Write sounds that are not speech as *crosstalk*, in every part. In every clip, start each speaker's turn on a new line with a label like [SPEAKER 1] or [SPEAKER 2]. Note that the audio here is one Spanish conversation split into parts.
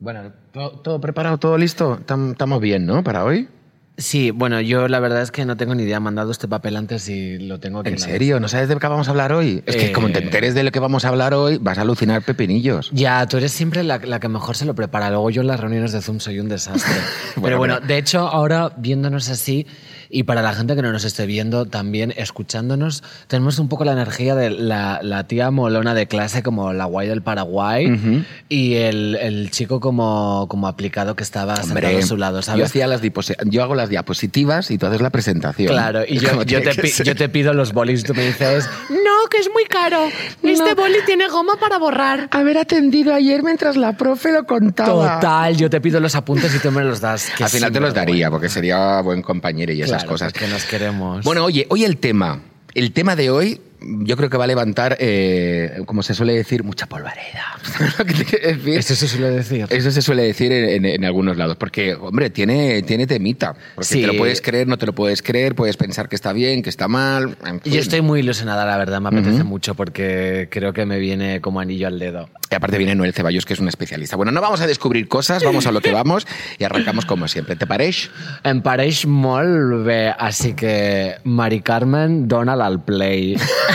[SPEAKER 1] Bueno, ¿todo, todo preparado, todo listo? Tam- Estamos bien, ¿no? Para hoy.
[SPEAKER 2] Sí, bueno, yo la verdad es que no tengo ni idea. Me han dado este papel antes y lo tengo que
[SPEAKER 1] ¿En serio? ¿No sabes de qué vamos a hablar hoy? Es que
[SPEAKER 2] Eh.
[SPEAKER 1] como te enteres de lo que vamos a hablar hoy, vas a alucinar pepinillos.
[SPEAKER 2] Ya, tú eres siempre la, la que mejor se lo prepara. Luego yo en las reuniones de Zoom soy un desastre. *laughs*
[SPEAKER 1] Bueno,
[SPEAKER 2] pero bueno, de hecho, ahora viéndonos así, y para la gente que no nos esté viendo, también escuchándonos, tenemos un poco la energía de la, la tía molona de clase como la guay del Paraguay
[SPEAKER 1] Ujú.
[SPEAKER 2] y el, el chico como, como aplicado que estaba sentado a su lado,
[SPEAKER 1] yo,
[SPEAKER 2] ¿sabes?
[SPEAKER 1] hacía las yo hago las diapositivas y tú haces la presentación.
[SPEAKER 2] Claro, y yo, yo,
[SPEAKER 1] tiene
[SPEAKER 2] te, pi- yo te pido los bolis y tú me dices, *laughs*
[SPEAKER 3] No, que es muy caro. Este boli tiene goma para borrar.
[SPEAKER 1] Haber atendido ayer mientras la profe lo contaba.
[SPEAKER 2] total, yo te pido los apuntes y tú me los das.
[SPEAKER 1] Al final te los daría, porque sería buen compañero y esas
[SPEAKER 2] Claro,
[SPEAKER 1] cosas.
[SPEAKER 2] porque nos queremos.
[SPEAKER 1] Bueno, oye, hoy el tema. El tema de hoy yo creo que va a levantar, eh, como se suele decir, mucha polvareda. *laughs*
[SPEAKER 2] Eso se suele decir.
[SPEAKER 1] Eso se suele decir en, en- en algunos lados, porque, hombre, tiene, tiene temita. Porque
[SPEAKER 2] Sí.
[SPEAKER 1] te lo puedes creer, no te lo puedes creer, puedes pensar que está bien, que está mal. en fin.
[SPEAKER 2] Yo estoy muy ilusionada, la verdad, me apetece mucho porque creo que me viene como anillo al dedo.
[SPEAKER 1] Y aparte viene Noel Ceballos, que es un especialista. Bueno, no vamos a descubrir cosas, vamos a lo que *laughs* vamos y arrancamos como siempre. ¿Te parece?
[SPEAKER 2] Em pareix molt bé, així que Mari Carmen, dona'l al play. *laughs*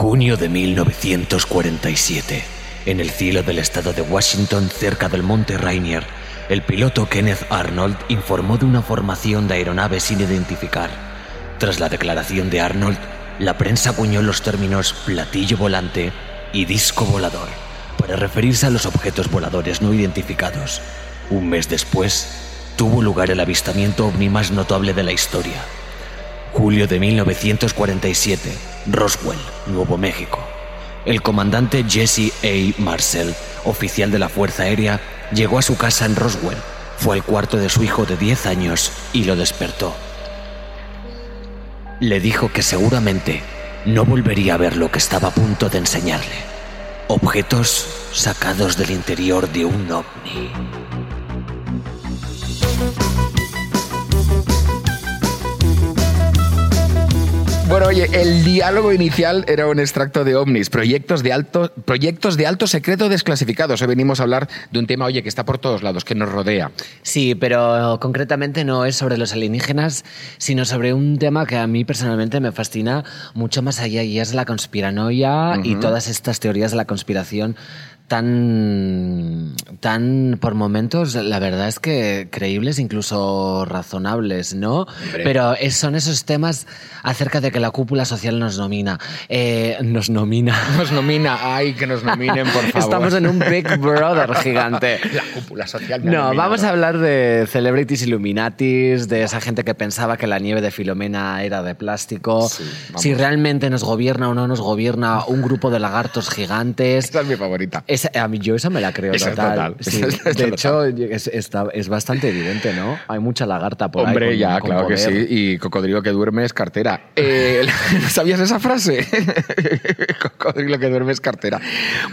[SPEAKER 4] Junio de 1947. En el cielo del estado de Washington, cerca del monte Rainier, el piloto Kenneth Arnold informó de una formación de aeronaves sin identificar. Tras la declaración de Arnold, la prensa acuñó los términos platillo volante y disco volador para referirse a los objetos voladores no identificados. Un mes después, tuvo lugar el avistamiento ovni más notable de la historia. Julio de 1947, Roswell, Nuevo México. El comandante Jesse A. Marcel, oficial de la Fuerza Aérea, llegó a su casa en Roswell, fue al cuarto de su hijo de 10 años y lo despertó. Le dijo que seguramente no volvería a ver lo que estaba a punto de enseñarle. Objetos sacados del interior de un ovni.
[SPEAKER 1] Bueno, oye, el diálogo inicial era un extracto de ovnis, proyectos de alto, proyectos de alto secreto desclasificados. Hoy venimos a hablar de un tema, oye, que está por todos lados, que nos rodea.
[SPEAKER 2] Sí, pero concretamente no es sobre los alienígenas, sino sobre un tema que a mí personalmente me fascina mucho más allá y es la conspiranoia y todas estas teorías de la conspiración tan, tan por momentos, la verdad es que creíbles, incluso razonables, ¿no? Pero son esos temas acerca de que la cúpula social nos nomina. Eh, nos nomina. *laughs*
[SPEAKER 1] Nos nomina, ay, que nos nominen, por favor.
[SPEAKER 2] Estamos en un Big Brother gigante. *laughs*
[SPEAKER 1] La cúpula social.
[SPEAKER 2] No,
[SPEAKER 1] nominado.
[SPEAKER 2] vamos a hablar de celebrities illuminatis, de esa gente que pensaba que la nieve de Filomena era de plástico,
[SPEAKER 1] Sí,
[SPEAKER 2] si realmente nos gobierna o no nos gobierna un grupo de lagartos gigantes.
[SPEAKER 1] Esta es mi favorita.
[SPEAKER 2] Esa- a mí yo esa me la creo
[SPEAKER 1] Esa es
[SPEAKER 2] total. Sí. *laughs*
[SPEAKER 1] Esa es
[SPEAKER 2] De
[SPEAKER 1] total.
[SPEAKER 2] hecho, es, está- es bastante evidente, ¿no? Hay mucha lagarta por ahí.
[SPEAKER 1] Hombre,
[SPEAKER 2] con-
[SPEAKER 1] ya,
[SPEAKER 2] con
[SPEAKER 1] claro que sí. Y cocodrilo que duerme es cartera. Eh, *laughs* ¿Sabías esa frase? *laughs* cocodrilo que duerme es cartera.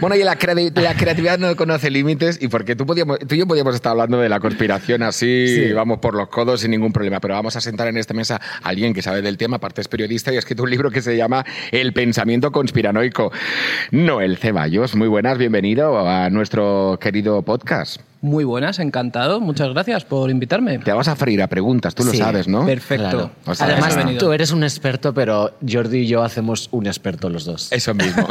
[SPEAKER 1] Bueno, y la, crea- la creatividad no conoce límites y porque tú, podíamos, tú y yo podíamos estar hablando de la conspiración así,
[SPEAKER 2] Sí.
[SPEAKER 1] vamos por los codos sin ningún problema, pero vamos a sentar en esta mesa a alguien que sabe del tema, aparte es periodista y ha escrito un libro que se llama El pensamiento conspiranoico. Noel Ceballos, muy buenas, bienvenido a nuestro querido podcast.
[SPEAKER 5] Muy buenas, encantado. Muchas gracias por invitarme.
[SPEAKER 1] Te vas a freír a preguntas, tú lo
[SPEAKER 2] Sí,
[SPEAKER 1] sabes, ¿no?
[SPEAKER 5] Perfecto.
[SPEAKER 2] Claro.
[SPEAKER 1] O sea,
[SPEAKER 2] Además, tú eres un experto, pero Jordi y yo hacemos un experto los dos.
[SPEAKER 1] Eso mismo.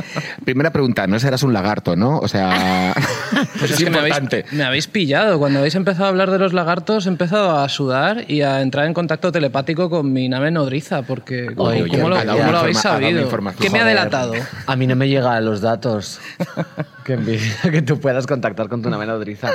[SPEAKER 1] *laughs* Primera pregunta, no serás un lagarto, ¿no? O sea, *laughs*
[SPEAKER 5] Pues
[SPEAKER 1] es
[SPEAKER 5] es que me habéis,
[SPEAKER 1] importante.
[SPEAKER 5] me habéis pillado. Cuando habéis empezado a hablar de los lagartos, he empezado a sudar y a entrar en contacto telepático con mi nave nodriza, porque ¿cómo,
[SPEAKER 2] Oye,
[SPEAKER 5] cómo lo, cómo habéis sabido?
[SPEAKER 1] información.
[SPEAKER 5] ¿Qué me ha delatado?
[SPEAKER 2] A mí no me llegan los datos. *laughs* Qué envidia *laughs* que tú puedas contactar con tu nave nodriza.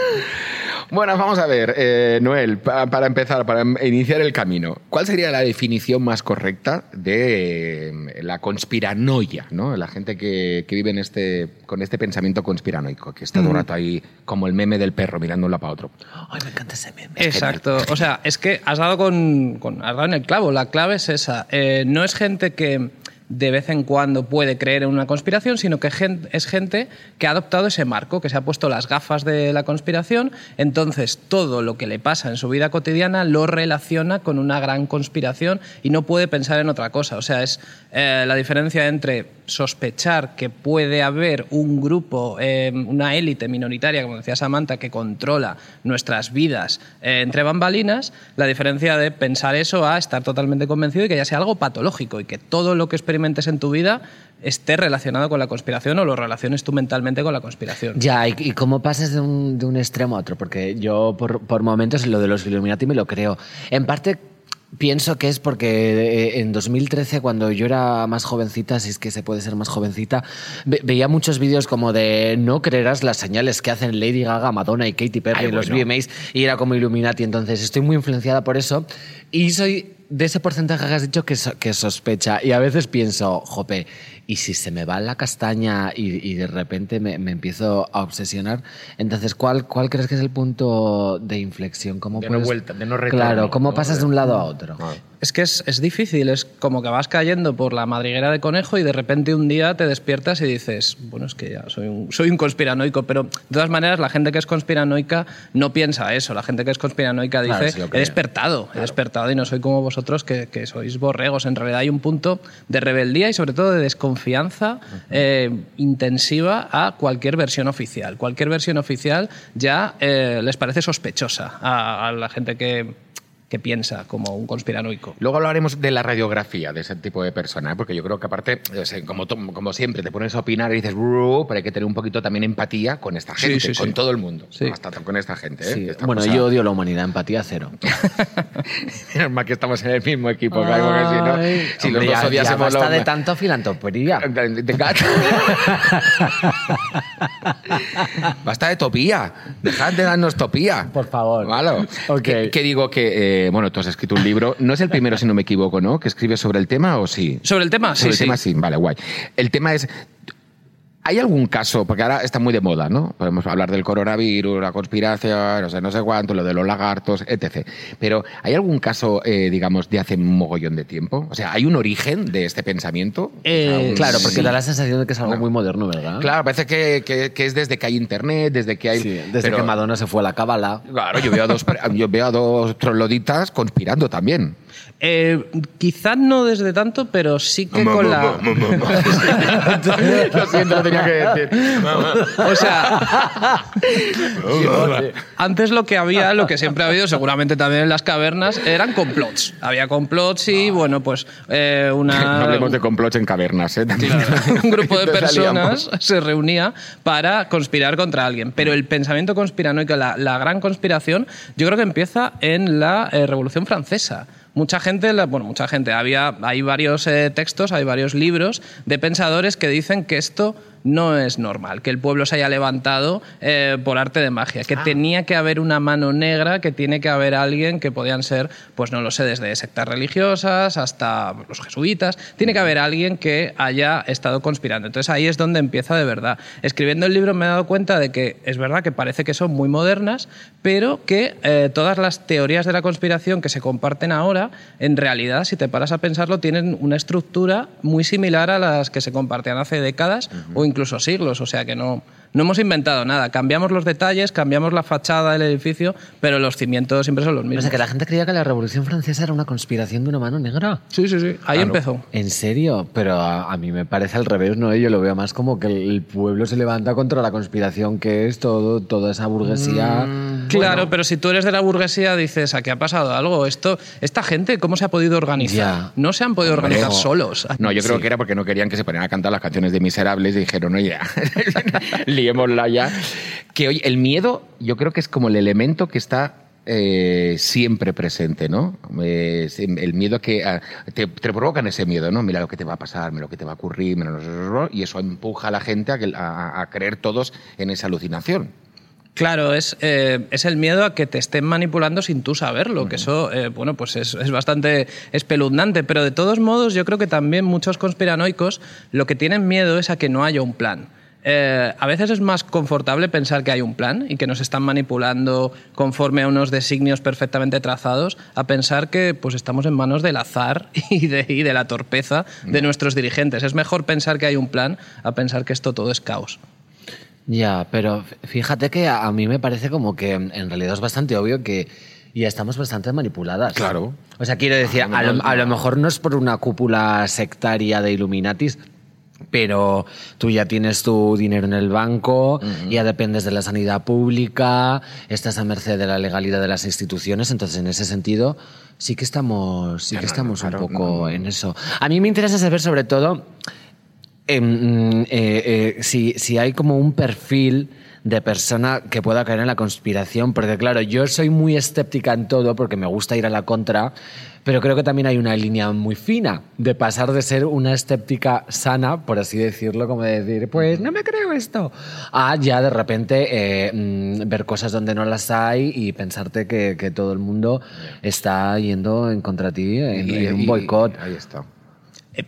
[SPEAKER 1] Bueno, vamos a ver, eh, Noel, pa- para empezar, para iniciar el camino, ¿cuál sería la definición más correcta de eh, la conspiranoia, ¿no? La gente que, que vive en este, con este pensamiento conspiranoico, que está todo el rato ahí como el meme del perro mirando un lado para otro.
[SPEAKER 2] Ay, me encanta ese meme.
[SPEAKER 5] Exacto. O sea, es que has dado, con, con- has dado en el clavo. La clave es esa. Eh, no es gente que de vez en cuando puede creer en una conspiración, sino que es gente que ha adoptado ese marco, que se ha puesto las gafas de la conspiración, entonces todo lo que le pasa en su vida cotidiana lo relaciona con una gran conspiración y no puede pensar en otra cosa. O sea, es eh, la diferencia entre sospechar que puede haber un grupo, eh, una élite minoritaria, como decía Samantha, que controla nuestras vidas eh, entre bambalinas, la diferencia de pensar eso a estar totalmente convencido y que ya sea algo patológico y que todo lo que experimentes en tu vida esté relacionado con la conspiración o lo relaciones tú mentalmente con la conspiración.
[SPEAKER 2] Ya, ¿y, y cómo pasas de un, de un extremo a otro? Porque yo por, por momentos lo de los Illuminati me lo creo. En parte pienso que es porque eh, en 2013, cuando yo era más jovencita, si es que se puede ser más jovencita, ve- veía muchos vídeos como de no creerás las señales que hacen Lady Gaga, Madonna y Katy Perry
[SPEAKER 1] Ay,
[SPEAKER 2] en los
[SPEAKER 1] bueno.
[SPEAKER 2] VMAs y era como Illuminati. Entonces estoy muy influenciada por eso y soy de ese porcentaje que has dicho que, so- que sospecha. Y a veces pienso, jope, ¿y si se me va la castaña y, y de repente me, me empiezo a obsesionar? Entonces, ¿cuál, ¿cuál crees que es el punto de inflexión? ¿Cómo
[SPEAKER 1] De no
[SPEAKER 2] puedes-
[SPEAKER 1] vuelta, de no retorno,
[SPEAKER 2] Claro, ¿cómo
[SPEAKER 1] ¿no?
[SPEAKER 2] pasas de un lado a otro?
[SPEAKER 1] Ah.
[SPEAKER 5] Es que es, es difícil, es como que vas cayendo por la madriguera de conejo y de repente un día te despiertas y dices, bueno, es que ya soy un, soy un conspiranoico, pero de todas maneras la gente que es conspiranoica no piensa eso, la gente que es conspiranoica
[SPEAKER 2] Claro,
[SPEAKER 5] dice,
[SPEAKER 2] sí lo
[SPEAKER 5] he despertado, he despertado y no soy como vosotros que, que sois borregos, en realidad hay un punto de rebeldía y sobre todo de desconfianza eh, intensiva a cualquier versión oficial, cualquier versión oficial ya eh, les parece sospechosa a la gente que que piensa como un conspiranoico.
[SPEAKER 1] Luego hablaremos de la radiografía de ese tipo de persona, ¿eh? porque yo creo que aparte, como, como siempre, te pones a opinar y dices, pero hay que tener un poquito también empatía con esta
[SPEAKER 5] Sí,
[SPEAKER 1] gente,
[SPEAKER 5] sí, sí.
[SPEAKER 1] con todo el mundo,
[SPEAKER 5] Sí.
[SPEAKER 1] hasta con esta gente. ¿eh?
[SPEAKER 2] Sí.
[SPEAKER 1] Esta
[SPEAKER 2] Bueno,
[SPEAKER 1] cosa-
[SPEAKER 2] yo odio la humanidad, empatía cero. *laughs*
[SPEAKER 1] Menos mal que estamos en el mismo equipo, claro, porque si no, si
[SPEAKER 2] hombre,
[SPEAKER 1] los dos
[SPEAKER 2] ya-
[SPEAKER 1] odiásemos
[SPEAKER 2] ya basta
[SPEAKER 1] lo-
[SPEAKER 2] de tanto filantropía.
[SPEAKER 1] De- de gato. *laughs* Basta de topía. Dejad de darnos topía.
[SPEAKER 2] Por favor.
[SPEAKER 1] Vale.
[SPEAKER 2] Ok.
[SPEAKER 1] Que, que digo que, eh, bueno, tú has escrito un libro. No es el primero, si no me equivoco, ¿no? Que escribes sobre el tema o sí.
[SPEAKER 5] Sobre el tema,
[SPEAKER 1] Sobre
[SPEAKER 5] sí,
[SPEAKER 1] el tema
[SPEAKER 5] sí,
[SPEAKER 1] vale, guay. El tema es. ¿Hay algún caso? Porque ahora está muy de moda, ¿no? Podemos hablar del coronavirus, la conspiración, no sé, no sé cuánto, lo de los lagartos, etc. Pero ¿hay algún caso, eh, digamos, de hace un mogollón de tiempo? O sea, ¿hay un origen de este pensamiento?
[SPEAKER 5] Eh,
[SPEAKER 1] O sea, un-
[SPEAKER 2] Claro, porque
[SPEAKER 5] Sí.
[SPEAKER 2] da la sensación de que es algo
[SPEAKER 1] No.
[SPEAKER 2] muy moderno, ¿verdad?
[SPEAKER 1] Claro, parece que, que- que es desde que hay internet, desde que hay.
[SPEAKER 2] Sí, desde
[SPEAKER 1] pero-
[SPEAKER 2] que Madonna se fue a la cábala.
[SPEAKER 1] Claro, yo veo a dos, *laughs* yo veo a dos trogloditas conspirando también.
[SPEAKER 5] Eh, quizá no desde tanto, pero sí que con la... *laughs* *laughs*
[SPEAKER 1] Lo siento, lo tenía que decir.
[SPEAKER 5] O sea, antes lo que había, lo que siempre ha habido, seguramente también en las cavernas, eran complots. Había complots y, bueno, pues eh, una...
[SPEAKER 1] No hablemos de complots en cavernas, ¿eh? *laughs*
[SPEAKER 5] Un grupo de personas se reunía para conspirar contra alguien. Pero el pensamiento conspiranoico, la, la gran conspiración, yo creo que empieza en la eh, Revolución Francesa. Mucha gente, bueno, mucha gente, había, hay varios eh, textos, hay varios libros de pensadores que dicen que esto no es normal, que el pueblo se haya levantado eh, por arte de magia, que tenía que haber una mano negra, que tiene que haber alguien que podían ser, pues no lo sé, desde sectas religiosas hasta los jesuitas, tiene que haber alguien que haya estado conspirando. Entonces ahí es donde empieza de verdad. Escribiendo el libro me he dado cuenta de que es verdad que parece que son muy modernas, pero que eh, todas las teorías de la conspiración que se comparten ahora, en realidad, si te paras a pensarlo, tienen una estructura muy similar a las que se compartían hace décadas o incluso siglos. O sea que no, no hemos inventado nada. Cambiamos los detalles, cambiamos la fachada del edificio, pero los cimientos siempre son los
[SPEAKER 2] O
[SPEAKER 5] mismos.
[SPEAKER 2] sea, que la gente creía que la Revolución Francesa era una conspiración de una mano negra.
[SPEAKER 5] Sí, sí, sí. Ahí empezó.
[SPEAKER 2] ¿En serio? Pero a, a mí me parece al revés, ¿no? Yo lo veo más como que el, pueblo se levanta contra la conspiración que es todo, toda esa burguesía.
[SPEAKER 5] Claro, pero si tú eres de la burguesía, dices, aquí ha pasado algo. Esto, esta gente, ¿cómo se ha podido organizar?
[SPEAKER 2] Ya.
[SPEAKER 5] No se han podido organizar solos.
[SPEAKER 1] No, yo creo
[SPEAKER 2] Sí.
[SPEAKER 1] que era porque no querían que se ponieran a cantar las canciones de Miserables y dijeron, oye, *laughs* *laughs* ya. Que oye, el miedo yo creo que es como el elemento que está eh, siempre presente, ¿no? Eh, el miedo que ah, te, te provocan ese miedo, ¿no? Mira lo que te va a pasar, mira lo que te va a ocurrir, mira lo- y eso empuja a la gente a, a- a creer todos en esa alucinación.
[SPEAKER 5] Claro, es, eh, es el miedo a que te estén manipulando sin tú saberlo, que eso, eh, bueno, pues es, es bastante espeluznante, pero de todos modos yo creo que también muchos conspiranoicos lo que tienen miedo es a que no haya un plan. Eh, a veces es más confortable pensar que hay un plan y que nos están manipulando conforme a unos designios perfectamente trazados, a pensar que pues estamos en manos del azar *laughs* y de, y de la torpeza de nuestros dirigentes. Es mejor pensar que hay un plan a pensar que esto todo es caos.
[SPEAKER 2] Ya, pero fíjate que a, mí me parece como que en realidad es bastante obvio que ya estamos bastante manipuladas.
[SPEAKER 1] Claro.
[SPEAKER 2] O sea, quiero decir, a lo, a lo mejor no es por una cúpula sectaria de Illuminatis, pero tú ya tienes tu dinero en el banco, ya dependes de la sanidad pública, estás a merced de la legalidad de las instituciones, entonces en ese sentido sí que estamos, sí que estamos un poco en eso. A mí me interesa saber sobre todo em, eh, eh, si, si hay como un perfil de persona que pueda caer en la conspiración, porque claro, yo soy muy escéptica en todo porque me gusta ir a la contra, pero creo que también hay una línea muy fina de pasar de ser una escéptica sana, por así decirlo, como de decir, pues no me creo esto, a ya de repente eh, mm, ver cosas donde no las hay y pensarte que, que todo el mundo está yendo en contra de ti en,
[SPEAKER 1] Y-
[SPEAKER 2] en un boicot.
[SPEAKER 1] Ahí está.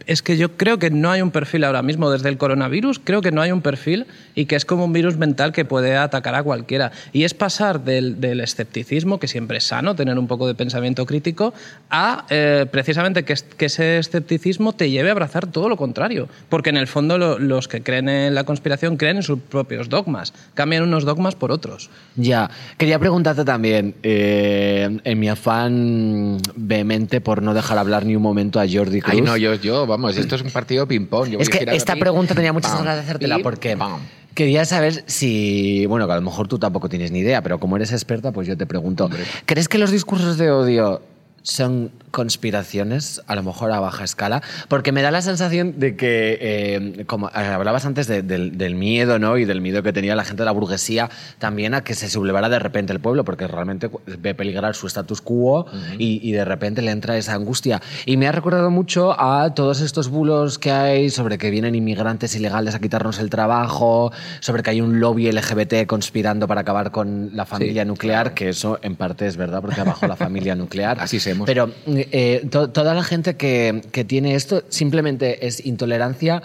[SPEAKER 5] Es que yo creo que no hay un perfil ahora mismo desde el coronavirus, creo que no hay un perfil y que es como un virus mental que puede atacar a cualquiera. Y es pasar del, del escepticismo, que siempre es sano tener un poco de pensamiento crítico, a eh, precisamente que, es- que ese escepticismo te lleve a abrazar todo lo contrario. Porque en el fondo lo- los que creen en la conspiración creen en sus propios dogmas, cambian unos dogmas por otros.
[SPEAKER 2] Ya, quería preguntarte también, eh, en mi afán vehemente por no dejar hablar ni un momento a Jordi Cruz.
[SPEAKER 1] Ay, no, yo, yo, vamos, esto es un partido ping-pong.
[SPEAKER 2] Es que esta pregunta tenía muchas ganas de hacértela porque
[SPEAKER 1] pam.
[SPEAKER 2] Quería saber si, bueno, que a lo mejor tú tampoco tienes ni idea, pero como eres experta, pues yo te pregunto, ¿crees que los discursos de odio son conspiraciones, a lo mejor a baja escala? Porque me da la sensación de que, eh, como hablabas antes de- del, del miedo, ¿no? Y del miedo que tenía la gente de la burguesía también a que se sublevara de repente el pueblo, porque realmente ve peligrar su status quo y, y de repente le entra esa angustia. Y me ha recordado mucho a todos estos bulos que hay sobre que vienen inmigrantes ilegales a quitarnos el trabajo, sobre que hay un lobby LGBT conspirando para acabar con la familia nuclear, que eso en parte es verdad, porque abajo la familia nuclear. *laughs*
[SPEAKER 1] Así somos.
[SPEAKER 2] Pero eh, to- toda la gente que, que tiene esto simplemente es intolerancia